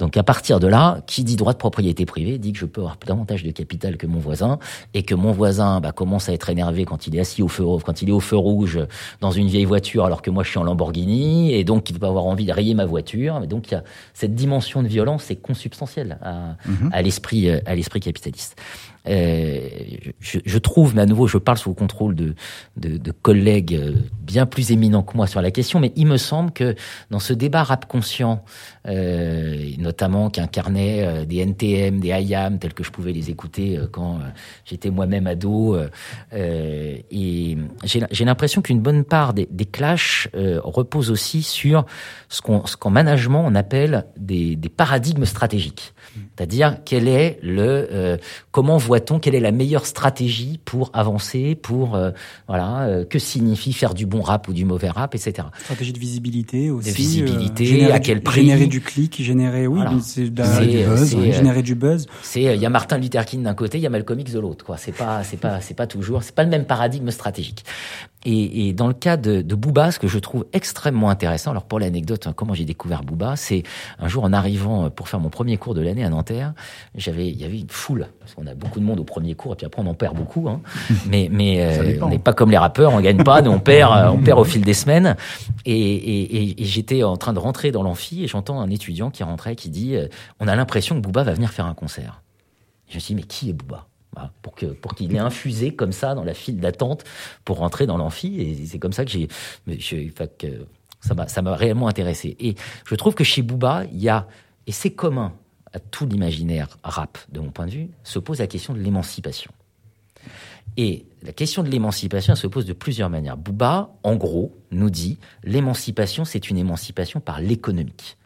Donc à partir de là, qui dit droit de propriété privée dit que je peux avoir davantage de capital que mon voisin et que mon voisin bah, commence à être énervé quand il est assis au feu quand il est au feu rouge dans une vieille voiture alors que moi je suis en Lamborghini et donc il va avoir envie de rayer ma voiture. Mais donc il y a cette dimension de violence c'est consubstantielle à, Mhm. à l'esprit euh, à l'esprit capitaliste. Euh, je, je trouve, mais à nouveau, je parle sous le contrôle de, de, de collègues euh, bien plus éminents que moi sur la question, mais il me semble que dans ce débat rap conscient, euh, notamment qu'incarnait euh, des NTM, des IAM, tels que je pouvais les écouter euh, quand euh, j'étais moi-même ado, euh, euh, et j'ai l'impression qu'une bonne part des, des clashs euh, repose aussi sur ce qu'en management on appelle des, des paradigmes stratégiques. C'est-à-dire quel est le euh, comment voit-on quelle est la meilleure stratégie pour avancer, pour euh, voilà euh, que signifie faire du bon rap ou du mauvais rap, etc. Stratégie de visibilité aussi. De visibilité, à quel prix du clic, générer, oui, Voilà. c'est du euh, buzz, euh, générer du buzz. C'est euh, il y a Martin Luther King d'un côté, il y a Malcolm X de l'autre. Quoi, c'est pas c'est pas c'est pas toujours c'est pas le même paradigme stratégique. Et, et dans le cas de, de Booba, ce que je trouve extrêmement intéressant, alors pour l'anecdote, hein, comment j'ai découvert Booba, c'est un jour en arrivant euh, pour faire mon premier cours de l'année à Nanterre, j'avais il y avait une foule parce qu'on a beaucoup de monde au premier cours et puis après on en perd beaucoup. Hein. mais mais euh, on n'est pas comme les rappeurs, on gagne pas, nous on perd euh, on perd au fil des semaines. Et, et, et, et j'étais en train de rentrer dans l'amphi et j'entends un étudiant qui rentrait qui dit euh, on a l'impression que Booba va venir faire un concert. Je me suis dit, mais qui est Booba? Pour qu'il ait infusé comme ça dans la file d'attente pour rentrer dans l'amphi. Et c'est comme ça que j'ai ça m'a ça m'a réellement intéressé. Et je trouve que chez Booba il y a et c'est commun à tout l'imaginaire rap de mon point de vue se pose la question de l'émancipation. Et la question de l'émancipation se pose de plusieurs manières. Booba en gros nous dit l'émancipation c'est une émancipation par l'économique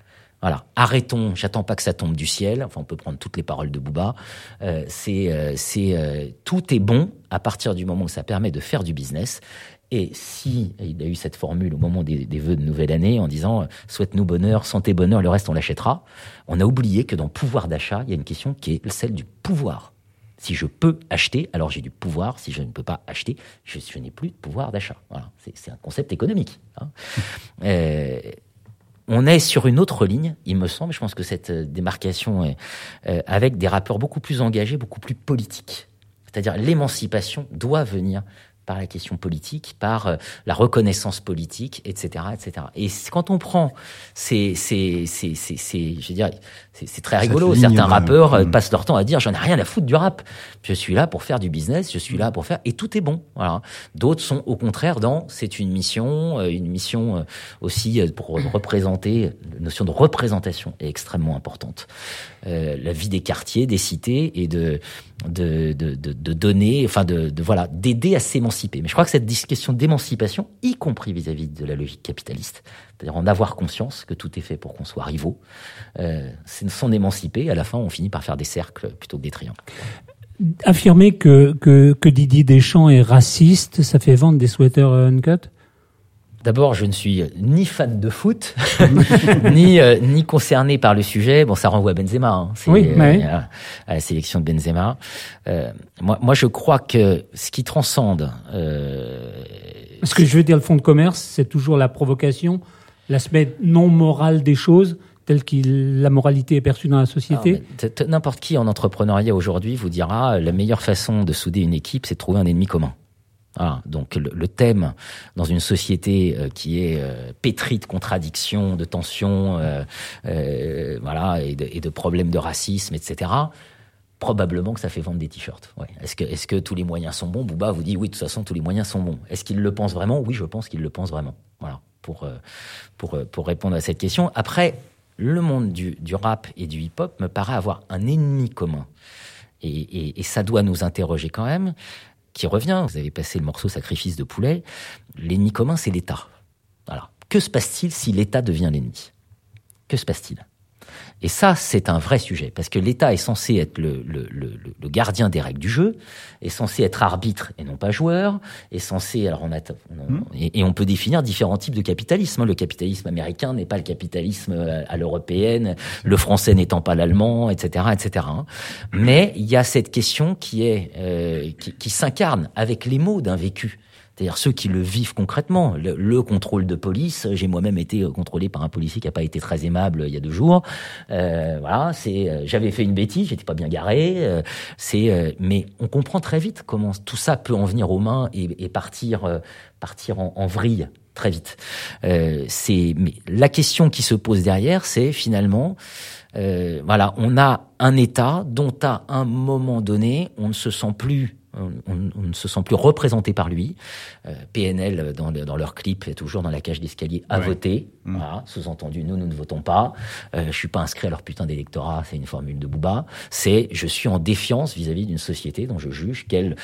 voilà, arrêtons. J'attends pas que ça tombe du ciel. Enfin, on peut prendre toutes les paroles de Booba. Euh, c'est, euh, euh, tout est bon à partir du moment où ça permet de faire du business. Et si il a eu cette formule au moment des, vœux de nouvelle année en disant euh, souhaite-nous bonheur, santé, bonheur, le reste on l'achètera. On a oublié que dans pouvoir d'achat, il y a une question qui est celle du pouvoir. Si je peux acheter, alors j'ai du pouvoir. Si je ne peux pas acheter, je, n'ai plus de pouvoir d'achat. Voilà, c'est, c'est un concept économique. hein. On est sur une autre ligne, il me semble. Je pense que cette euh, démarcation est euh, avec des rappeurs beaucoup plus engagés, beaucoup plus politiques. C'est-à-dire l'émancipation doit venir par la question politique, par euh, la reconnaissance politique, etc., etc. Et quand on prend ces, ces, ces, ces, ces je veux dire, c'est très rigolo. Certains rappeurs euh, passent leur temps à dire j'en ai rien à foutre du rap. Je suis là pour faire du business, je suis là pour faire et tout est bon. Voilà. D'autres sont au contraire dans c'est une mission, euh, une mission euh, aussi pour représenter. La notion de représentation est extrêmement importante. Euh, la vie des quartiers, des cités et de de, de, de, donner, enfin de, de voilà, d'aider à s'émanciper. Mais je crois que cette question d'émancipation, y compris vis-à-vis de la logique capitaliste, c'est-à-dire en avoir conscience que tout est fait pour qu'on soit rivaux, euh, s'en émanciper. À la fin, on finit par faire des cercles plutôt que des triangles. Affirmer que, que, que Didier Deschamps est raciste, ça fait vendre des sweaters uncut? D'abord, je ne suis ni fan de foot, ni euh, ni concerné par le sujet. Bon, ça renvoie à Benzema. Hein. Oui, euh, à, la sélection de Benzema. Euh, moi, moi, je crois que ce qui transcende. Euh, ce que je veux dire, le fond de commerce, c'est toujours la provocation, l'aspect non moral des choses tel que la moralité est perçue dans la société N'importe qui en entrepreneuriat aujourd'hui vous dira la meilleure façon de souder une équipe, c'est de trouver un ennemi commun. Ah, donc le, thème dans une société euh, qui est euh, pétrie de contradictions, de tensions, euh, voilà, et de, problèmes de racisme, etc. Probablement que ça fait vendre des t-shirts. Est-ce que, tous les moyens sont bons? Bouba vous dit oui, de toute façon tous les moyens sont bons. Est-ce qu'il le pense vraiment? Oui, je pense qu'il le pense vraiment. Voilà, pour pour répondre à cette question. Après, le monde du, rap et du hip-hop me paraît avoir un ennemi commun. Et, ça doit nous interroger quand même qui revient. Vous avez passé le morceau Sacrifice de poulet. L'ennemi commun, c'est l'État. Voilà. Que se passe-t-il si l'État devient l'ennemi? Que se passe-t-il? Et ça, c'est un vrai sujet, parce que l'État est censé être le, le, le, le, gardien des règles du jeu, est censé être arbitre et non pas joueur, est censé... Alors on a, hmm. et, on peut définir différents types de capitalisme. Hein. Le capitalisme américain n'est pas le capitalisme à l'européenne, le français n'étant pas l'allemand, etc., etc. Hein. Mais il y a cette question qui est euh, qui, qui s'incarne avec les mots d'un vécu c'est-à-dire ceux qui le vivent concrètement. Le, contrôle de police, j'ai moi-même été contrôlé par un policier qui n'a pas été très aimable il y a deux jours. Euh, voilà, c'est, euh, j'avais fait une bêtise, j'étais pas bien garé. Euh, c'est, euh, mais on comprend très vite comment tout ça peut en venir aux mains et, et partir, partir en, en, vrille très vite. c'est, mais la question qui se pose derrière, c'est finalement, voilà, on a un État dont à un moment donné, on ne se sent plus on, ne se sent plus représenté par lui. Euh, PNL, dans, dans, leur clip, est toujours dans la cage d'escalier à voter. Mm. Voilà, sous-entendu, nous, nous ne votons pas. Euh, je suis pas inscrit à leur putain d'électorat, c'est une formule de Booba. C'est je suis en défiance vis-à-vis d'une société dont je juge qu'elle,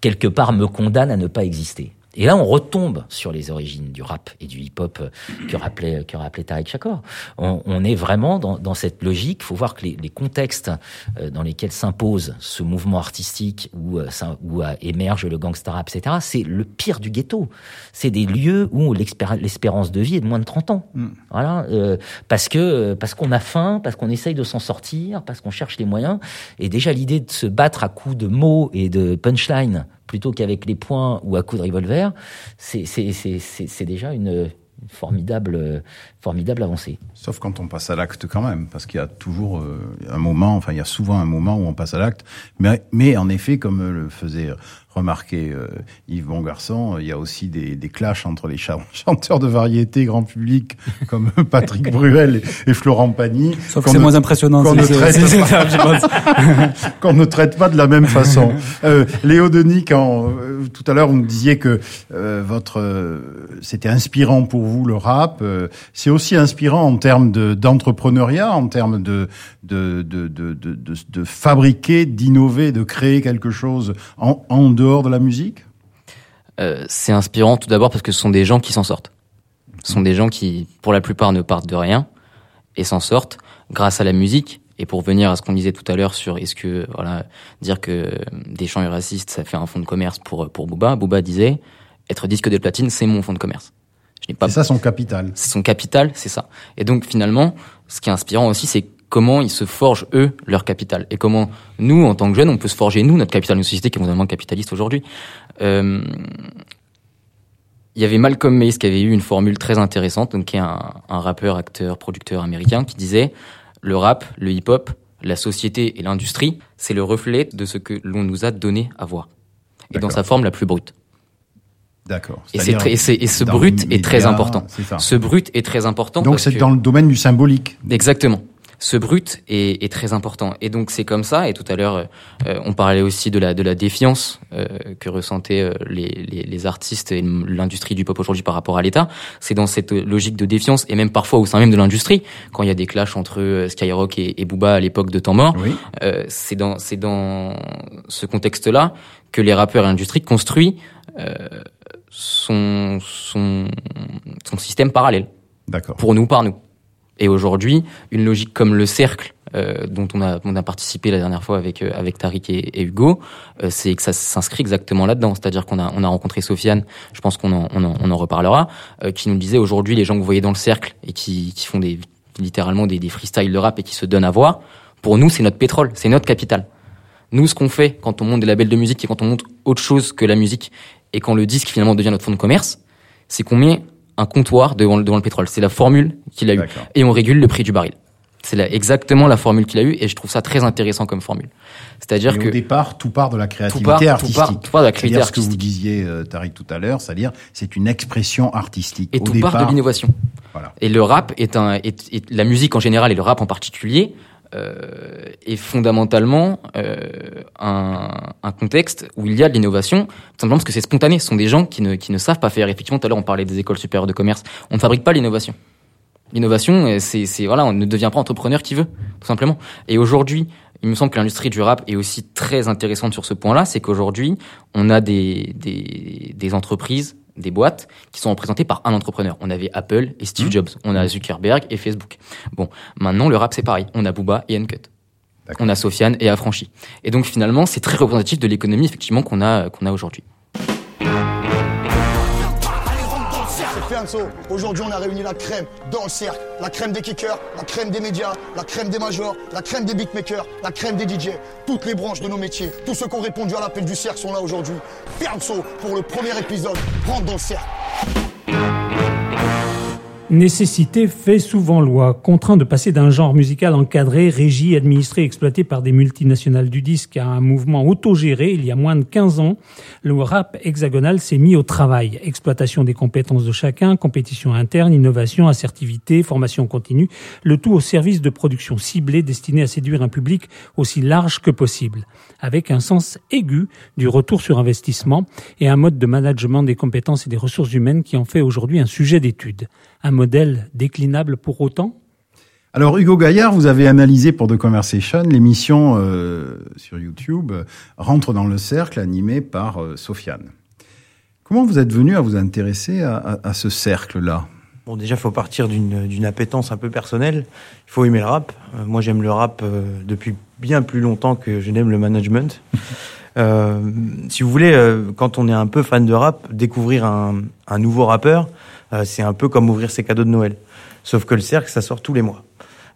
quelque part, me condamne à ne pas exister. Et là, on retombe sur les origines du rap et du hip-hop euh, que rappelait, que rappelait Tariq Shakor. On, on est vraiment dans, dans cette logique. Il faut voir que les, les contextes euh, dans lesquels s'impose ce mouvement artistique où, euh, où émerge le gangster rap, etc., c'est le pire du ghetto. C'est des lieux où l'espérance de vie est de moins de 30 ans. Mm. Voilà, euh, parce que parce qu'on a faim, parce qu'on essaye de s'en sortir, parce qu'on cherche les moyens. Et déjà l'idée de se battre à coups de mots et de punchline plutôt qu'avec les poings ou à coups de revolver, c'est déjà une, formidable, formidable avancée. Sauf quand on passe à l'acte quand même, parce qu'il y a toujours euh, un moment, enfin il y a souvent un moment où on passe à l'acte, mais, mais en effet, comme le faisait remarqué euh, Yves Bongarçon, il y a aussi des, des clashs entre les chanteurs de variété grand public comme Patrick Bruel et, Florent Pagny. Sauf que c'est moins impressionnant. Qu'on ne, ne, traite pas de la même façon. Euh, Léo Denis, quand euh, tout à l'heure vous me disiez que euh, votre c'était inspirant pour vous le rap, c'est aussi inspirant en termes d'entrepreneuriat, en termes de de, de, de, de, de fabriquer, d'innover, de créer quelque chose en, en dehors de la musique euh, C'est inspirant tout d'abord parce que ce sont des gens qui s'en sortent. Ce sont des gens qui, pour la plupart, ne partent de rien et s'en sortent grâce à la musique. Et pour venir à ce qu'on disait tout à l'heure sur est-ce que voilà dire que des chants racistes ça fait un fonds de commerce pour pour Booba, Booba disait être disque de platine c'est mon fonds de commerce. Je n'ai pas. C'est ça son capital. C'est son capital, c'est ça. Et donc finalement, ce qui est inspirant aussi, c'est comment ils se forgent eux leur capital et comment nous en tant que jeunes on peut se forger nous notre capital une société qui est mondialement capitaliste aujourd'hui euh, il y avait Malcolm Mays qui avait eu une formule très intéressante donc qui est un, un rappeur acteur producteur américain qui disait le rap le hip hop la société et l'industrie c'est le reflet de ce que l'on nous a donné à voir et dans sa forme la plus brute D'accord. Et, et, ce brut est très important. Ce brut est très important. Donc c'est que- dans le domaine du symbolique. Exactement. Ce brut est, est très important. Et donc c'est comme ça. Et tout à l'heure, euh, on parlait aussi de la de la défiance euh, que ressentaient euh, les, les, les artistes et l'industrie du pop aujourd'hui par rapport à l'État. C'est dans cette logique de défiance et même parfois au sein même de l'industrie, quand il y a des clashs entre euh, Skyrock et, et Booba à l'époque de Temps Mort, euh, c'est dans c'est dans ce contexte-là que les rappeurs et l'industrie construisent euh, son son son système parallèle. D'accord. Pour nous, par nous. Et aujourd'hui, une logique comme le cercle, euh, dont on a, on a participé la dernière fois avec, euh, avec Tariq et, Hugo, euh, c'est que ça s'inscrit exactement là-dedans. C'est-à-dire qu'on a, on a rencontré Sofiane, je pense qu'on en, on en, on en reparlera, euh, qui nous disait aujourd'hui, les gens que vous voyez dans le cercle et qui, qui font des, littéralement des, des freestyles de rap et qui se donnent à voir, pour nous, c'est notre pétrole, c'est notre capital. Nous, ce qu'on fait quand on monte des labels de musique et quand on monte autre chose que la musique et quand le disque finalement devient notre fonds de commerce, c'est qu'on met un comptoir devant le, devant le pétrole. C'est la formule qu'il a eue. Et on régule le prix du baril. C'est exactement la formule qu'il a eue et je trouve ça très intéressant comme formule. C'est-à-dire que au départ, tout part de la créativité part- tout artistique. part- tout part de la créativité C'est-à-dire ce que vous disiez, euh, Tariq, tout à l'heure, c'est-à-dire c'est une expression artistique. Et Au tout départ, part de l'innovation. Voilà. Et le rap est un, est, est- la musique en général et le rap en particulier est fondamentalement euh, un, un contexte où il y a de l'innovation, tout simplement parce que c'est spontané. Ce sont des gens qui ne, qui ne savent pas faire. Effectivement, tout à l'heure on parlait des écoles supérieures de commerce. On ne fabrique pas l'innovation. L'innovation, euh, c'est, c'est voilà, on ne devient pas entrepreneur qui veut, tout simplement. Et aujourd'hui, il me semble que l'industrie du rap est aussi très intéressante sur ce point-là, c'est qu'aujourd'hui, on a des, des, des entreprises, des boîtes qui sont représentées par un entrepreneur. On avait Apple et Steve Jobs, on a Zuckerberg et Facebook. Bon, maintenant le rap c'est pareil, on a Booba et Uncut. On a Sofiane et Affranchi. Et donc finalement, c'est très représentatif de l'économie effectivement qu'on a qu'on a aujourd'hui. Aujourd'hui, on a réuni la crème dans le cercle. La crème des kickers, la crème des médias, la crème des majors, la crème des beatmakers, la crème des DJ. Toutes les branches de nos métiers, tous ceux qui ont répondu à l'appel du cercle sont là aujourd'hui. Fianso, pour le premier épisode, rentre dans le cercle. Nécessité fait souvent loi, contraint de passer d'un genre musical encadré, régi, administré, exploité par des multinationales du disque à un mouvement autogéré il y a moins de 15 ans, le rap hexagonal s'est mis au travail. Exploitation des compétences de chacun, compétition interne, innovation, assertivité, formation continue, le tout au service de production ciblée destinée à séduire un public aussi large que possible, avec un sens aigu du retour sur investissement et un mode de management des compétences et des ressources humaines qui en fait aujourd'hui un sujet d'étude. Un modèle déclinable pour autant? Alors Hugo Gaillard, vous avez analysé pour The Conversation l'émission euh, sur YouTube Rentre dans le cercle animée par euh, Sofiane. Comment vous êtes venu à vous intéresser à, à- à ce cercle-là? Bon, déjà, faut partir d'une d'une appétence un peu personnelle. Il faut aimer le rap. Euh, moi, j'aime le rap euh, depuis bien plus longtemps que je n'aime le management. Euh, si vous voulez, euh, quand on est un peu fan de rap, découvrir un, un nouveau rappeur, euh, c'est un peu comme ouvrir ses cadeaux de Noël. Sauf que le cercle, ça sort tous les mois.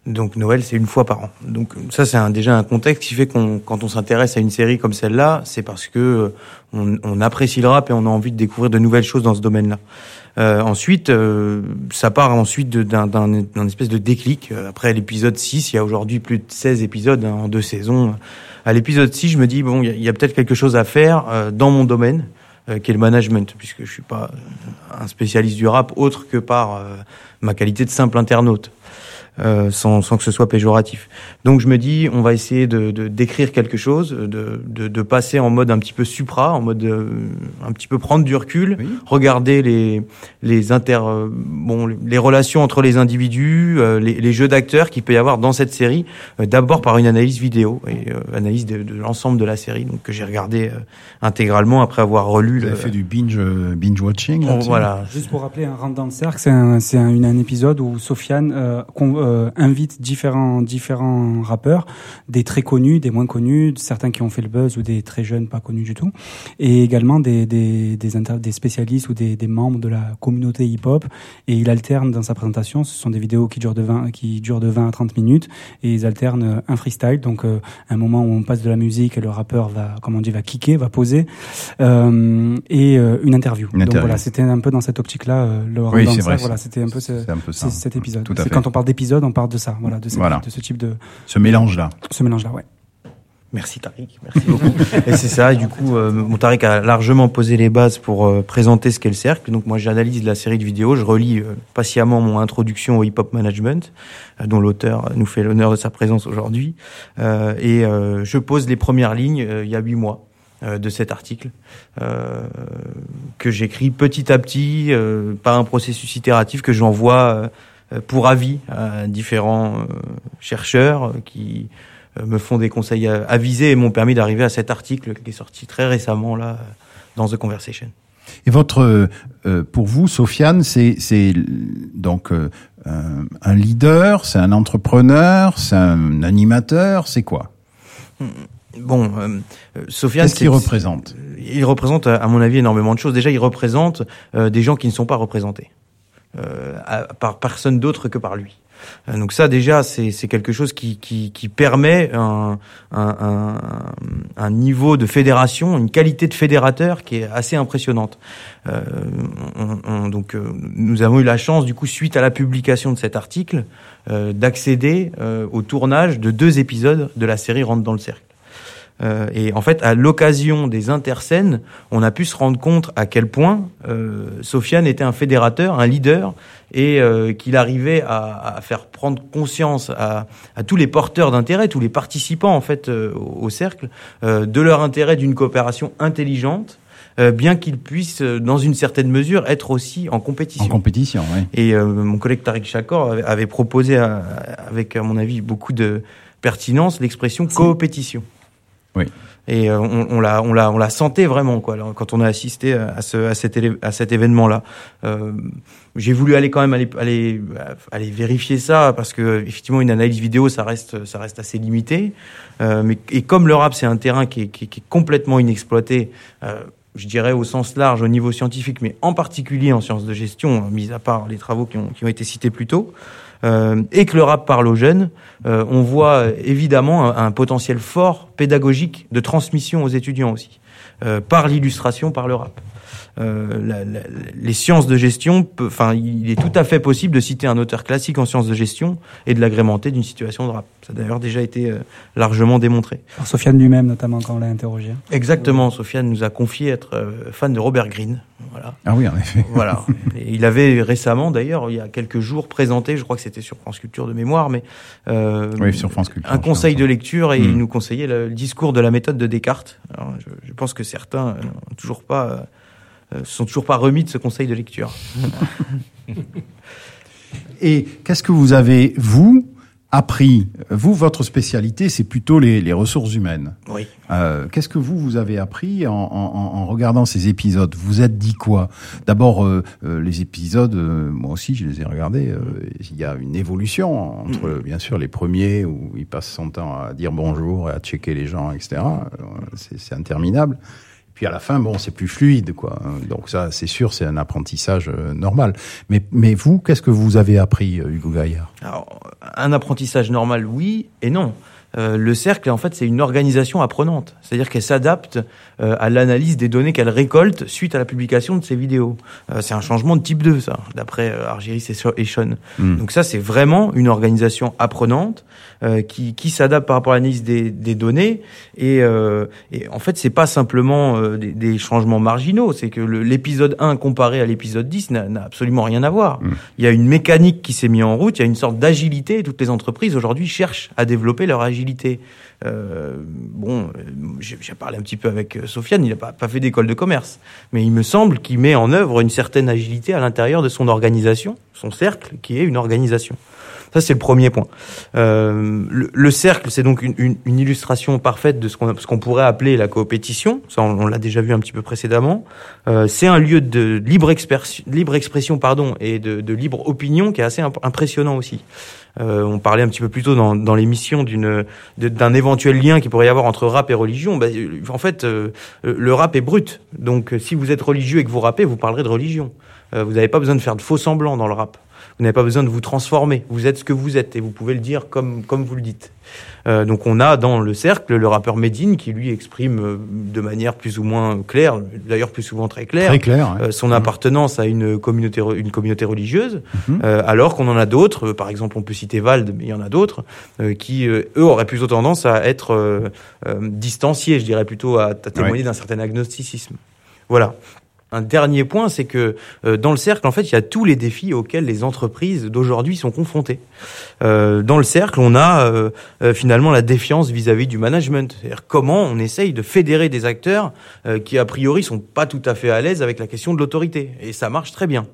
Donc Noël, c'est une fois par an. Donc ça, c'est déjà un contexte qui fait qu'on, quand on s'intéresse à une série comme celle-là, c'est parce que euh, on, on apprécie le rap et on a envie de découvrir de nouvelles choses dans ce domaine-là. Euh, ensuite, euh, ça part ensuite d'un, espèce de déclic. Euh, Après l'épisode 6, il y a aujourd'hui plus de 16 épisodes hein, en deux saisons. À l'épisode 6, je me dis, bon, il y a, a peut-être quelque chose à faire euh, dans mon domaine, euh, qui est le management, puisque je suis pas euh, un spécialiste du rap autre que par euh, ma qualité de simple internaute. Euh, sans, sans que ce soit péjoratif. Donc je me dis, on va essayer de de- d'écrire quelque chose, de, de, de passer en mode un petit peu supra, en mode euh, un petit peu prendre du recul, regarder les les inter euh, bon les relations entre les individus, euh, les, les jeux d'acteurs qu'il peut y avoir dans cette série. euh, D'abord par une analyse vidéo et euh, analyse de, de l'ensemble de la série, donc que j'ai regardé euh, intégralement après avoir relu. Vous le- avez fait du binge, euh, binge watching Oh, là-dessus voilà. Juste pour rappeler, un rentre dans le cercle, c'est un, c'est un, une- un épisode où Sofiane euh, con- euh, invite différents, différents rappeurs, des très connus, des moins connus, certains qui ont fait le buzz ou des très jeunes pas connus du tout, et également des, des, des, inter- des spécialistes ou des, des membres de la communauté hip-hop. Et il alterne dans sa présentation, ce sont des vidéos qui durent de 20, qui durent de 20 à 30 minutes, et ils alternent un freestyle, donc euh, un moment où on passe de la musique et le rappeur va, comme on dit, va kicker, va poser, euh, et une interview. Une donc voilà, c'était un peu dans cette optique-là, le Oui, c'est voilà, c'était un peu, ce- c'est un peu ça. c'est cet épisode. C'est quand on parle d'épisode, on parle de ça, voilà, de, cette- Voilà. de ce type de Ce mélange-là. ce mélange-là, ouais. Merci Tariq, merci beaucoup. et c'est ça, et du coup, euh, mon Tariq a largement posé les bases pour euh, présenter ce qu'est le cercle. Donc moi, j'analyse la série de vidéos, je relis euh, patiemment mon introduction au hip-hop management, euh, dont l'auteur nous fait l'honneur de sa présence aujourd'hui, Euh, et euh, je pose les premières lignes euh, il y a huit mois de cet article euh, que j'écris petit à petit euh, par un processus itératif que j'envoie euh, pour avis à différents euh, chercheurs euh, qui euh, me font des conseils euh, avisés et m'ont permis d'arriver à cet article qui est sorti très récemment là euh, dans The Conversation. Et votre, euh, euh, pour vous, Sofiane, c'est donc euh, un, un leader, c'est un entrepreneur, c'est un animateur, c'est quoi? Bon, euh, euh, Sofiane, Qu'est-ce qu'il représente? Il représente, à mon avis, énormément de choses. Déjà, il représente euh, des gens qui ne sont pas représentés euh, à- par personne d'autre que par lui. Euh, Donc ça, déjà, c'est quelque chose qui, qui, qui permet un, un, un, niveau de fédération, une qualité de fédérateur qui est assez impressionnante. Euh, on- on- donc, euh, nous avons eu la chance, du coup, suite à la publication de cet article, euh, d'accéder euh, au tournage de deux épisodes de la série Rentre dans le cercle. Euh, et en fait, à l'occasion des interscènes, on a pu se rendre compte à quel point euh, Sofiane était un fédérateur, un leader, et euh, qu'il arrivait à, à faire prendre conscience à, à tous les porteurs d'intérêt, tous les participants en fait euh, au, au cercle, euh, de leur intérêt d'une coopération intelligente, euh, bien qu'ils puissent, dans une certaine mesure, être aussi en compétition. En compétition, oui. Et euh, mon collègue Tariq Chakor avait, avait proposé, à- avec à mon avis beaucoup de pertinence, l'expression coopétition. Oui. Et euh, on, on la, on la, on la sentait vraiment quoi. Quand on a assisté à, ce, à cet, événement-là, euh, j'ai voulu aller quand même aller, aller, aller vérifier ça parce que effectivement une analyse vidéo ça reste, ça reste assez limité. Euh, mais et comme le rap c'est un terrain qui est, qui qui est complètement inexploité. Euh, je dirais au sens large au niveau scientifique, mais en particulier en sciences de gestion, euh, mis à part les travaux qui ont, qui ont été cités plus tôt, euh, et que le rap parle aux jeunes, euh, on voit euh, évidemment un, potentiel fort pédagogique de transmission aux étudiants aussi, euh, par l'illustration, par le rap. Euh, la- la- les sciences de gestion, peut- enfin, il est tout à fait possible de citer un auteur classique en sciences de gestion et de l'agrémenter d'une situation de rap. Ça a d'ailleurs déjà été euh, largement démontré. Par Sofiane lui-même, notamment, quand on l'a interrogé. Exactement, Sofiane nous a confié être euh, fan de Robert Greene. Voilà. Ah oui, en effet. Voilà. Et il avait récemment, d'ailleurs, il y a quelques jours, présenté, je crois que c'était sur France Culture de mémoire, mais euh, Oui, sur France Culture, un conseil de lecture et il nous conseillait le, le discours de la méthode de Descartes. Alors, je, je pense que certains n'ont toujours pas, euh, euh, se sont toujours pas remis de ce conseil de lecture. Et qu'est-ce que vous avez, vous, appris? Vous, votre spécialité, c'est plutôt les, les ressources humaines. Oui. Euh, qu'est-ce que vous, vous avez appris en, en- en regardant ces épisodes? Vous vous êtes dit quoi? D'abord, euh, euh, les épisodes, moi aussi, je les ai regardés. il y a une évolution entre, euh, bien sûr, les premiers où il passe son temps à dire bonjour et à checker les gens, etc. C'est interminable. Puis à la fin, bon, c'est plus fluide, quoi. Donc ça, c'est sûr, c'est un apprentissage euh, normal. Mais, mais vous, qu'est-ce que vous avez appris, euh, Hugo Gaillard? Alors, un apprentissage normal, oui et non. Euh, le cercle, en fait, c'est une organisation apprenante. C'est-à-dire qu'elle s'adapte euh, à l'analyse des données qu'elle récolte suite à la publication de ses vidéos. Euh, c'est un changement de type 2, ça, d'après euh, Argyris et Sean. Mm. Donc ça, c'est vraiment une organisation apprenante euh, qui, qui s'adapte par rapport à l'analyse des, des données. Et, euh, et en fait, c'est pas simplement euh, des, des changements marginaux. C'est que l'épisode 1 comparé à l'épisode 10 n'a absolument rien à voir. Il y a une mécanique qui s'est mise en route. Il y a une sorte d'agilité. Toutes les entreprises aujourd'hui cherchent à développer leur agilité. Euh, bon, euh, j'ai j'ai parlé un petit peu avec euh, Sofiane. Il n'a pas, pas fait d'école de commerce, mais il me semble qu'il met en œuvre une certaine agilité à l'intérieur de son organisation, son cercle, qui est une organisation. Ça, c'est le premier point. Euh, le, le cercle, c'est donc une, une- une illustration parfaite de ce qu'on qu'on pourrait appeler la coopétition. Ça, on, l'a déjà vu un petit peu précédemment. Euh, c'est un lieu de libre, expression, libre expression pardon, et de, de libre opinion qui est assez imp- impressionnant aussi. Euh, on parlait un petit peu plus tôt dans, dans l'émission d'une d'un éventuel lien qui pourrait y avoir entre rap et religion. Ben, euh, en fait, euh, le rap est brut. Donc, euh, si vous êtes religieux et que vous rappez, vous parlerez de religion. Euh, vous n'avez pas besoin de faire de faux semblants dans le rap. Vous n'avez pas besoin de vous transformer. Vous êtes ce que vous êtes et vous pouvez le dire comme comme vous le dites. Euh, donc on a dans le cercle le rappeur Medine qui lui exprime euh, de manière plus ou moins claire, d'ailleurs plus souvent très claire, Très clair, ouais. euh, son appartenance à une communauté une communauté religieuse, Mhm. euh, alors qu'on en a d'autres, par exemple on peut citer Vald, mais il y en a d'autres qui eux auraient plutôt tendance à être distanciés, je dirais plutôt à, à témoigner Ouais. d'un certain agnosticisme. Voilà. Un dernier point, c'est que euh, dans le cercle, en fait, il y a tous les défis auxquels les entreprises d'aujourd'hui sont confrontées. Euh, dans le cercle, on a euh, finalement la défiance vis-à-vis du management. Comment on essaye de fédérer des acteurs qui, a priori, sont pas tout à fait à l'aise avec la question de l'autorité. Et ça marche très bien.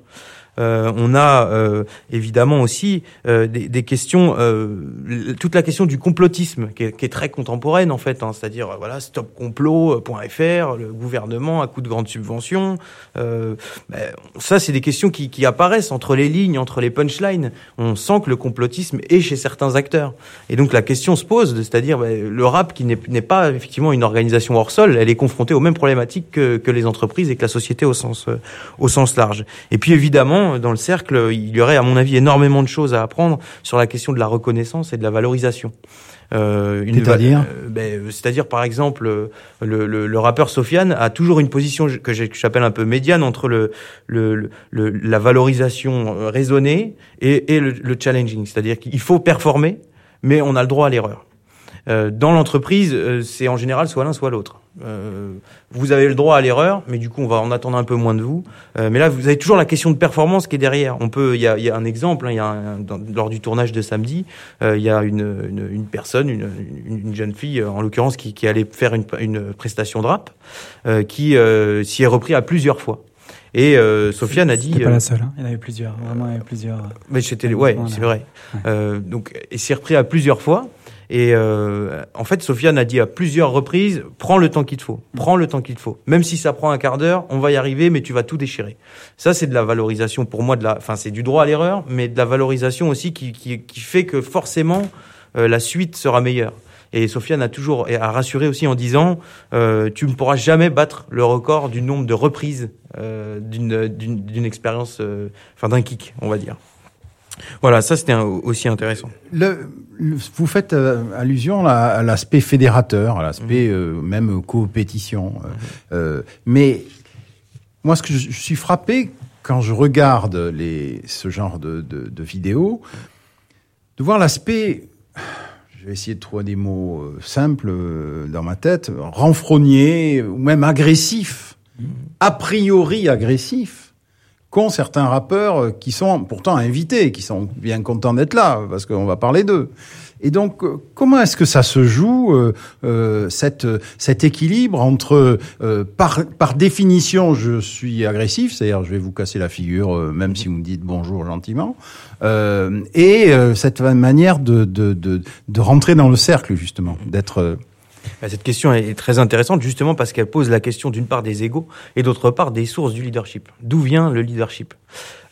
Euh, on a euh, évidemment aussi euh, des, des questions, euh, toute la question du complotisme qui est, qui est très contemporaine en fait, hein, c'est-à-dire euh, voilà stopcomplot.fr, le gouvernement à coup de grandes subventions. Euh, ben, ça, c'est des questions qui, qui apparaissent entre les lignes, entre les punchlines. On sent que le complotisme est chez certains acteurs, et donc la question se pose, c'est-à-dire ben, le rap qui n'est pas effectivement une organisation hors sol, elle est confrontée aux mêmes problématiques que, que les entreprises et que la société au sens au sens large. Et puis évidemment, dans le cercle, il y aurait, à mon avis, énormément de choses à apprendre sur la question de la reconnaissance et de la valorisation. Euh, C'est-à-dire euh, ben, euh, C'est-à-dire, par exemple, euh, le, le, le rappeur Sofiane a toujours une position que j'appelle un peu médiane entre le, le, le- la valorisation euh, raisonnée et, et le challenging. C'est-à-dire qu'il faut performer, mais on a le droit à l'erreur. Euh, dans l'entreprise, euh, c'est en général soit l'un soit l'autre. Euh, vous avez le droit à l'erreur, mais du coup, on va en attendre un peu moins de vous. Mais là, vous avez toujours la question de performance qui est derrière. On peut, il y a, y a un exemple. hein, Il y a un- dans- lors du tournage de samedi, euh, il y a une, une, une personne, une, une, une jeune fille, en l'occurrence, qui, qui allait faire une, une prestation de rap, euh, qui euh, s'y est repris à plusieurs fois. Et euh, Sofiane a dit. C'était pas la seule. Hein. Il y en avait plusieurs. Vraiment, il y avait plusieurs. mais c'était ouais, Voilà. c'est vrai. Euh, donc, il s'est repris à plusieurs fois. Et euh, en fait, Sofiane a dit à plusieurs reprises prends le temps qu'il te faut, prends le temps qu'il te faut. Même si ça prend un quart d'heure, on va y arriver, mais tu vas tout déchirer. Ça, c'est de la valorisation pour moi de la, enfin, c'est du droit à l'erreur, mais de la valorisation aussi qui qui, qui fait que forcément euh, la suite sera meilleure. Et Sofiane a toujours a rassuré aussi en disant euh, tu ne pourras jamais battre le record du nombre de reprises euh, d'une expérience, euh, enfin d'un kick, on va dire. Voilà, ça c'était aussi intéressant. Le, le- vous faites euh, allusion à, à l'aspect fédérateur, à l'aspect Mhm. euh, même coopétition. euh, euh, mais moi, ce que je, je suis frappé quand je regarde les, ce genre de, de, de vidéos, de voir l'aspect, je vais essayer de trouver des mots simples dans ma tête, renfrogné ou même agressif, a priori agressif, qu'ont certains rappeurs euh, qui sont pourtant invités, qui sont bien contents d'être là, parce qu'on va parler d'eux. Et donc, euh, comment est-ce que ça se joue euh, euh, cette, cet équilibre entre, euh, par, par définition, je suis agressif, c'est-à-dire je vais vous casser la figure, euh, même si vous me dites bonjour gentiment, et cette manière de, de, de, de rentrer dans le cercle justement, d'être Cette question est très intéressante justement parce qu'elle pose la question d'une part des égaux et d'autre part des sources du leadership. D'où vient le leadership?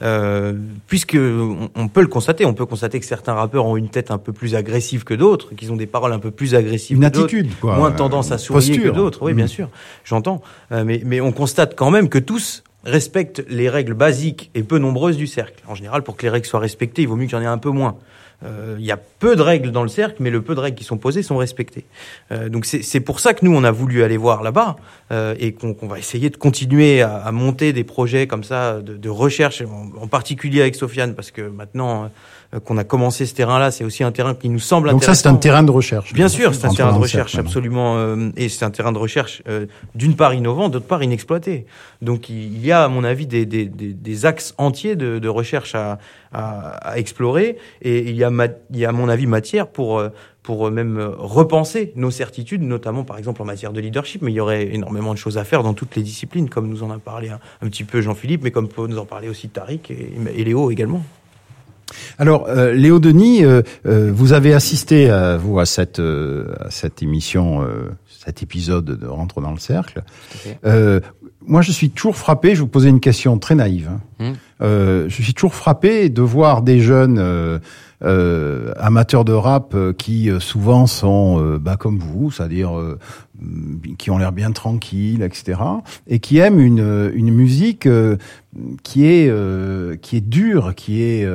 Euh, Puisque on, on peut le constater, on peut constater que certains rappeurs ont une tête un peu plus agressive que d'autres, qu'ils ont des paroles un peu plus agressives, Une que attitude, quoi. moins tendance à sourire Posture. que d'autres. Oui, bien Mm. sûr, j'entends. Euh, mais, mais on constate quand même que tous respectent les règles basiques et peu nombreuses du cercle. En général, pour que les règles soient respectées, il vaut mieux qu'il y en ait un peu moins. Euh, Il y a peu de règles dans le cercle, mais le peu de règles qui sont posées sont respectées. Euh, donc c'est pour ça que nous on a voulu aller voir là-bas euh, et qu'on qu'on va essayer de continuer à, à monter des projets comme ça de, de recherche, en, en particulier avec Sofiane, parce que maintenant qu'on a commencé ce terrain-là, c'est aussi un terrain qui nous semble Donc ça, intéressant. c'est un terrain de recherche. Bien sûr, c'est un terrain de recherche absolument, euh, et c'est un terrain de recherche euh, d'une part innovant, d'autre part inexploité. Donc il y a, à mon avis, des, des, des, des axes entiers de, de recherche à, à, à explorer, et il y a, ma- il y a à mon avis matière pour euh, pour euh, même euh, repenser nos certitudes, notamment par exemple en matière de leadership. Mais il y aurait énormément de choses à faire dans toutes les disciplines, comme nous en a parlé un, un petit peu Jean-Philippe, mais comme peut nous en parler aussi Tariq et, et Léo également. Alors, euh, Léo Denis, euh, euh, vous avez assisté, euh, vous, à cette, euh, à cette émission, euh, cet épisode de Rentre dans le cercle. Euh, moi, je suis toujours frappé, je vous posais une question très naïve. hein. Hmm. euh, je suis toujours frappé de voir des jeunes euh, amateurs de rap euh, qui euh, souvent sont euh, bah, comme vous, c'est-à-dire mm, qui ont l'air bien tranquilles, etc., et qui aiment une, une musique qui est qui est dure, qui est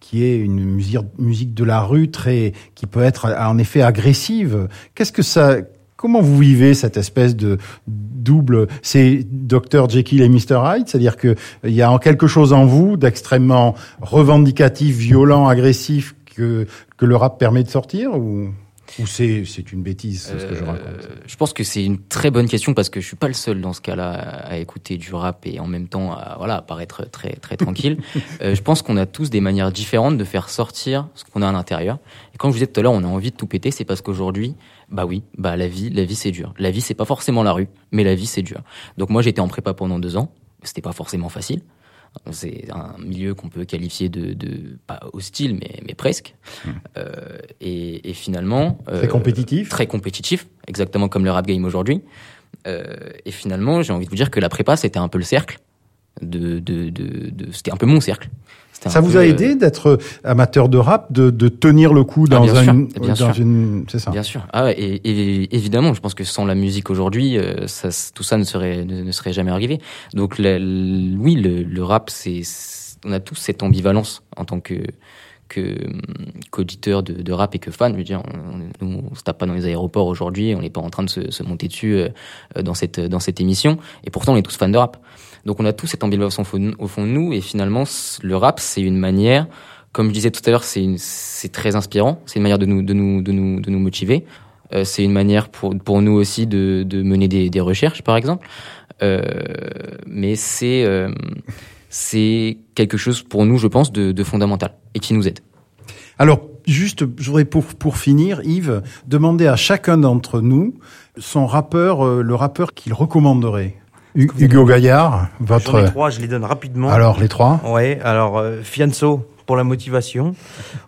qui est une musique musique de la rue très qui peut être en effet agressive. Qu'est-ce que ça Comment vous vivez cette espèce de double C'est Dr Jekyll et Mr Hyde, c'est-à-dire que il y a quelque chose en vous d'extrêmement revendicatif, violent, agressif que que le rap permet de sortir ou ou c'est c'est une bêtise c'est ce que je raconte? Euh, je pense que c'est une très bonne question parce que je suis pas le seul dans ce cas-là à écouter du rap et en même temps à voilà à paraître très très tranquille. euh, je pense qu'on a tous des manières différentes de faire sortir ce qu'on a à l'intérieur. Et quand je vous disais tout à l'heure, on a envie de tout péter, c'est parce qu'aujourd'hui, bah oui, bah la vie, la vie c'est dur. La vie c'est pas forcément la rue, mais la vie c'est dur. Donc moi j'étais en prépa pendant deux ans, c'était pas forcément facile. C'est un milieu qu'on peut qualifier de, de pas hostile, mais, mais presque. Euh, et, et finalement, Mmh. Très compétitif. très compétitif, exactement comme le rap game aujourd'hui. Euh, et finalement, j'ai envie de vous dire que la prépa, c'était un peu le cercle. De, de, de, de- c'était un peu mon cercle. Ça vous a euh, aidé d'être amateur de rap, de, de tenir le coup ah, dans bien un, sûr, bien dans sûr. une, c'est ça. Bien sûr. Ah ouais, et, et évidemment, je pense que sans la musique aujourd'hui, euh, ça, tout ça ne serait ne, ne serait jamais arrivé. Donc la- oui, le, le rap, c'est on a tous cette ambivalence en tant que que qu'auditeur de, de rap et que fan. Je veux dire, on, on, on se tape pas dans les aéroports aujourd'hui, on n'est pas en train de se, se monter dessus euh, dans cette dans cette émission. Et pourtant, on est tous fans de rap. Donc on a tous cette ambivalence au fond, de nous. Et finalement, le rap, c'est une manière, comme je disais tout à l'heure, c'est très inspirant. C'est une manière de nous de nous de nous de nous motiver. Euh, c'est une manière pour pour nous aussi de de mener des des recherches, par exemple. Euh, mais c'est euh, c'est quelque chose pour nous, je pense, de, de fondamental et qui nous aide. Alors, juste, je voudrais pour, pour finir, Yves, demander à chacun d'entre nous son rappeur, euh, le rappeur qu'il recommanderait. Hu- Hugo Gaillard, votre. trois, je les donne rapidement. Alors, les trois Ouais, alors euh, Fianso pour la motivation,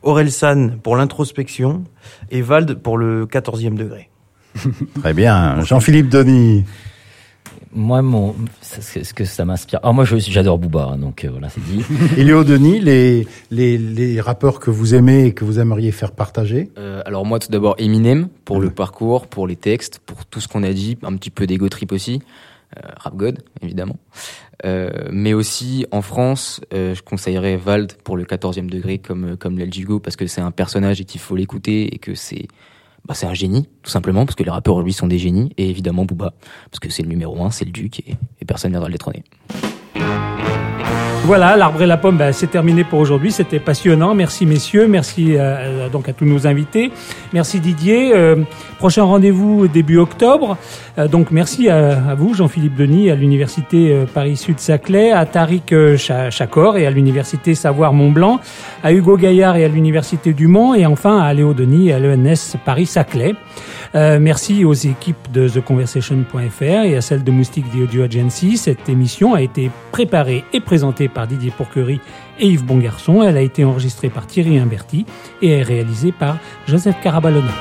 Orelsan pour l'introspection et Vald pour le 14e degré. Très bien. Jean-Philippe Denis. Moi, mon, c'est ce que ça m'inspire. Alors moi, je- j'adore Booba, hein, donc euh, voilà, c'est dit. Et Léo Denis, les, les, les rappeurs que vous aimez et que vous aimeriez faire partager Euh, alors moi, tout d'abord, Eminem pour le parcours, pour les textes, pour tout ce qu'on a dit, un petit peu d'ego trip aussi, euh, Rap God évidemment, Euh, mais aussi en France, euh, je conseillerais Vald pour le 14e degré comme comme parce que c'est un personnage et qu'il faut l'écouter et que c'est bah, un génie tout simplement parce que les rappeurs lui sont des génies et évidemment Booba parce que c'est le numéro un, c'est le duc et, et personne ne viendra le détrôner. Voilà, l'arbre et la pomme, bah, c'est terminé pour aujourd'hui. C'était passionnant. Merci messieurs, merci euh, donc à tous nos invités. Merci Didier. Euh, prochain rendez-vous début octobre. Euh, donc merci à, vous, Jean-Philippe Denis, à l'université euh, Paris Sud Saclay, à Tariq euh, Cha- Chakor et à l'université Savoir Mont Blanc, à Hugo Gaillard et à l'université du Mans, et enfin à Léo Denis à l'ENS Paris Saclay. Euh, merci aux équipes de TheConversation.fr et à celle de Moustique The Audio Agency. Cette émission a été préparée et présentée par Didier Pourquerie et Yves Bongarçon. Elle a été enregistrée par Thierry Imberti et est réalisée par Joseph Carabalona.